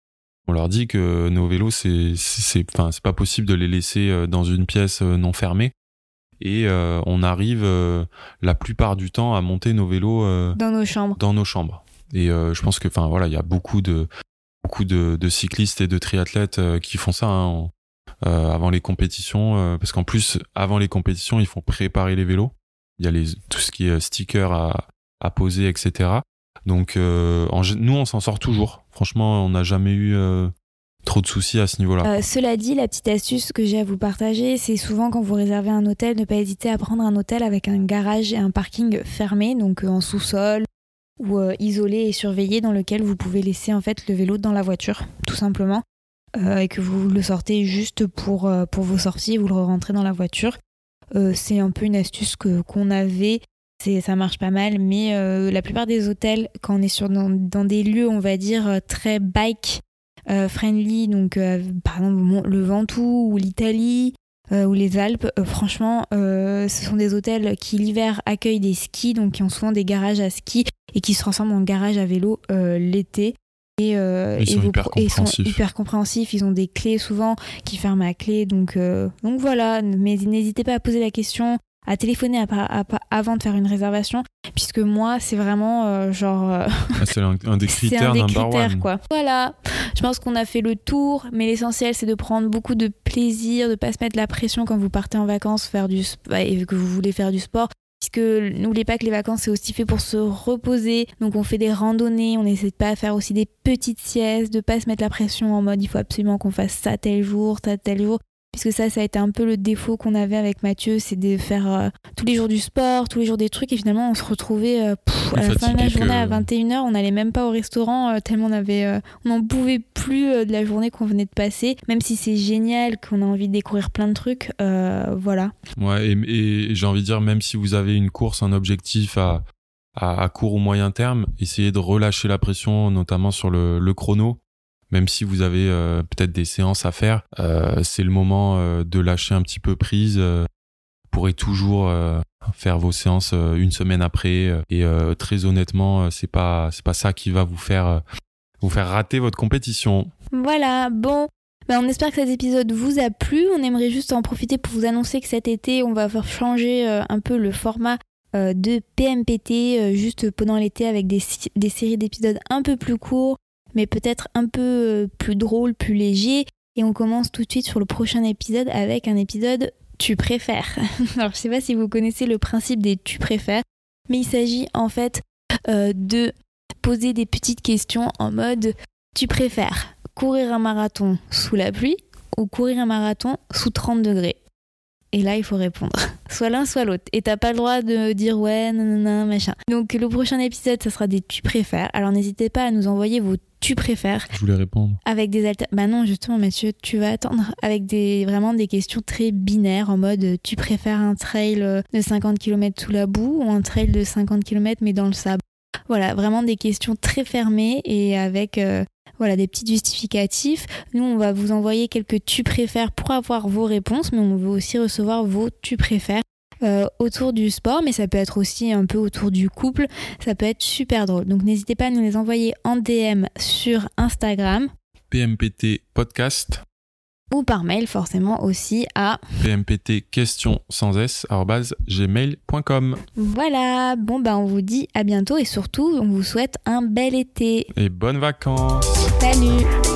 On leur dit que nos vélos, c'est, c'est, enfin, c'est pas possible de les laisser euh, dans une pièce euh, non fermée. Et on arrive la plupart du temps à monter nos vélos dans nos chambres. Dans nos chambres. Et je pense que, enfin voilà, il y a beaucoup de beaucoup de, cyclistes et de triathlètes qui font ça hein, avant les compétitions, parce qu'en plus, avant les compétitions, ils font préparer les vélos. Il y a les, tout ce qui est sticker à, à poser, etc. Donc euh, nous, on s'en sort toujours. Franchement, on n'a jamais eu euh, trop de soucis à ce niveau-là. Euh, cela dit, la petite astuce que j'ai à vous partager, c'est souvent quand vous réservez un hôtel, ne pas hésiter à prendre un hôtel avec un garage et un parking fermé, donc en sous-sol ou isolé et surveillé, dans lequel vous pouvez laisser en fait le vélo dans la voiture, tout simplement, et que vous le sortez juste pour, pour vos sorties, vous le rentrez dans la voiture. c'est un peu une astuce qu'on avait ça marche pas mal, mais euh, la plupart des hôtels, quand on est sur, dans, des lieux, on va dire, euh, très bike euh, friendly, donc par exemple le Ventoux ou l'Italie ou les Alpes, franchement, ce sont des hôtels qui l'hiver accueillent des skis, donc qui ont souvent des garages à ski et qui se transforment en garage à vélo l'été. Et, ils, sont hyper compréhensifs. hyper compréhensifs. Ils ont des clés souvent qui ferment à clé. Donc, donc voilà, mais n'hésitez pas à poser la question à téléphoner avant de faire une réservation, puisque moi, c'est vraiment euh, genre. Euh, ah, c'est un, des critères, un des critères quoi. Voilà, je pense qu'on a fait le tour, mais l'essentiel, c'est de prendre beaucoup de plaisir, de pas se mettre la pression quand vous partez en vacances faire du, bah, et que vous voulez faire du sport. Puisque n'oubliez pas que les vacances c'est aussi fait pour se reposer, donc on fait des randonnées, on n'essaie pas à faire aussi des petites siestes, de pas se mettre la pression en mode il faut absolument qu'on fasse ça tel jour, ça tel jour puisque ça, ça a été un peu le défaut qu'on avait avec Mathieu, c'est de faire euh, tous les jours du sport, tous les jours des trucs, et finalement on se retrouvait euh, à la fin de la journée à 21h, on n'allait même pas au restaurant, euh, tellement on avait, on n'en pouvait plus de la journée qu'on venait de passer, même si c'est génial, qu'on a envie de découvrir plein de trucs, voilà. Ouais, et, j'ai envie de dire, même si vous avez une course, un objectif à, à, court ou moyen terme, essayez de relâcher la pression, notamment sur le, le chrono même si vous avez euh, peut-être des séances à faire, euh, c'est le moment euh, de lâcher un petit peu prise. vous pourrez toujours faire vos séances une semaine après et très honnêtement, c'est pas c'est pas ça qui va vous faire vous faire rater votre compétition. Voilà, bon, ben, on espère que cet épisode vous a plu. On aimerait juste en profiter pour vous annoncer que cet été, on va changer un peu le format de PMPT juste pendant l'été avec des, des séries d'épisodes un peu plus courts, mais peut-être un peu plus drôles, plus légers. Et on commence tout de suite sur le prochain épisode avec un épisode tu préfères. Alors je sais pas si vous connaissez le principe des tu préfères, mais il s'agit en fait de poser des petites questions en mode tu préfères courir un marathon sous la pluie ou courir un marathon sous 30 degrés? Et là, il faut répondre. Soit l'un, soit l'autre. Et t'as pas le droit de dire ouais, nanana, machin. Donc le prochain épisode, ça sera des tu préfères. Alors n'hésitez pas à nous envoyer vos tu préfères. Je voulais répondre. Avec des alter... Bah non, justement, Mathieu, tu vas attendre. Avec des vraiment des questions très binaires en mode tu préfères un trail de 50 km sous la boue ou un trail de 50 km mais dans le sable? Voilà, vraiment des questions très fermées et avec euh, voilà, des petits justificatifs. Nous, on va vous envoyer quelques tu préfères pour avoir vos réponses, mais on veut aussi recevoir vos tu préfères euh, autour du sport, mais ça peut être aussi un peu autour du couple. Ça peut être super drôle. Donc n'hésitez pas à nous les envoyer en DM sur Instagram. PMPT Podcast ou par mail forcément aussi à pmpt sans s gmail.com. Voilà, bon bah on vous dit à bientôt et surtout on vous souhaite un bel été. Et bonnes vacances. Salut.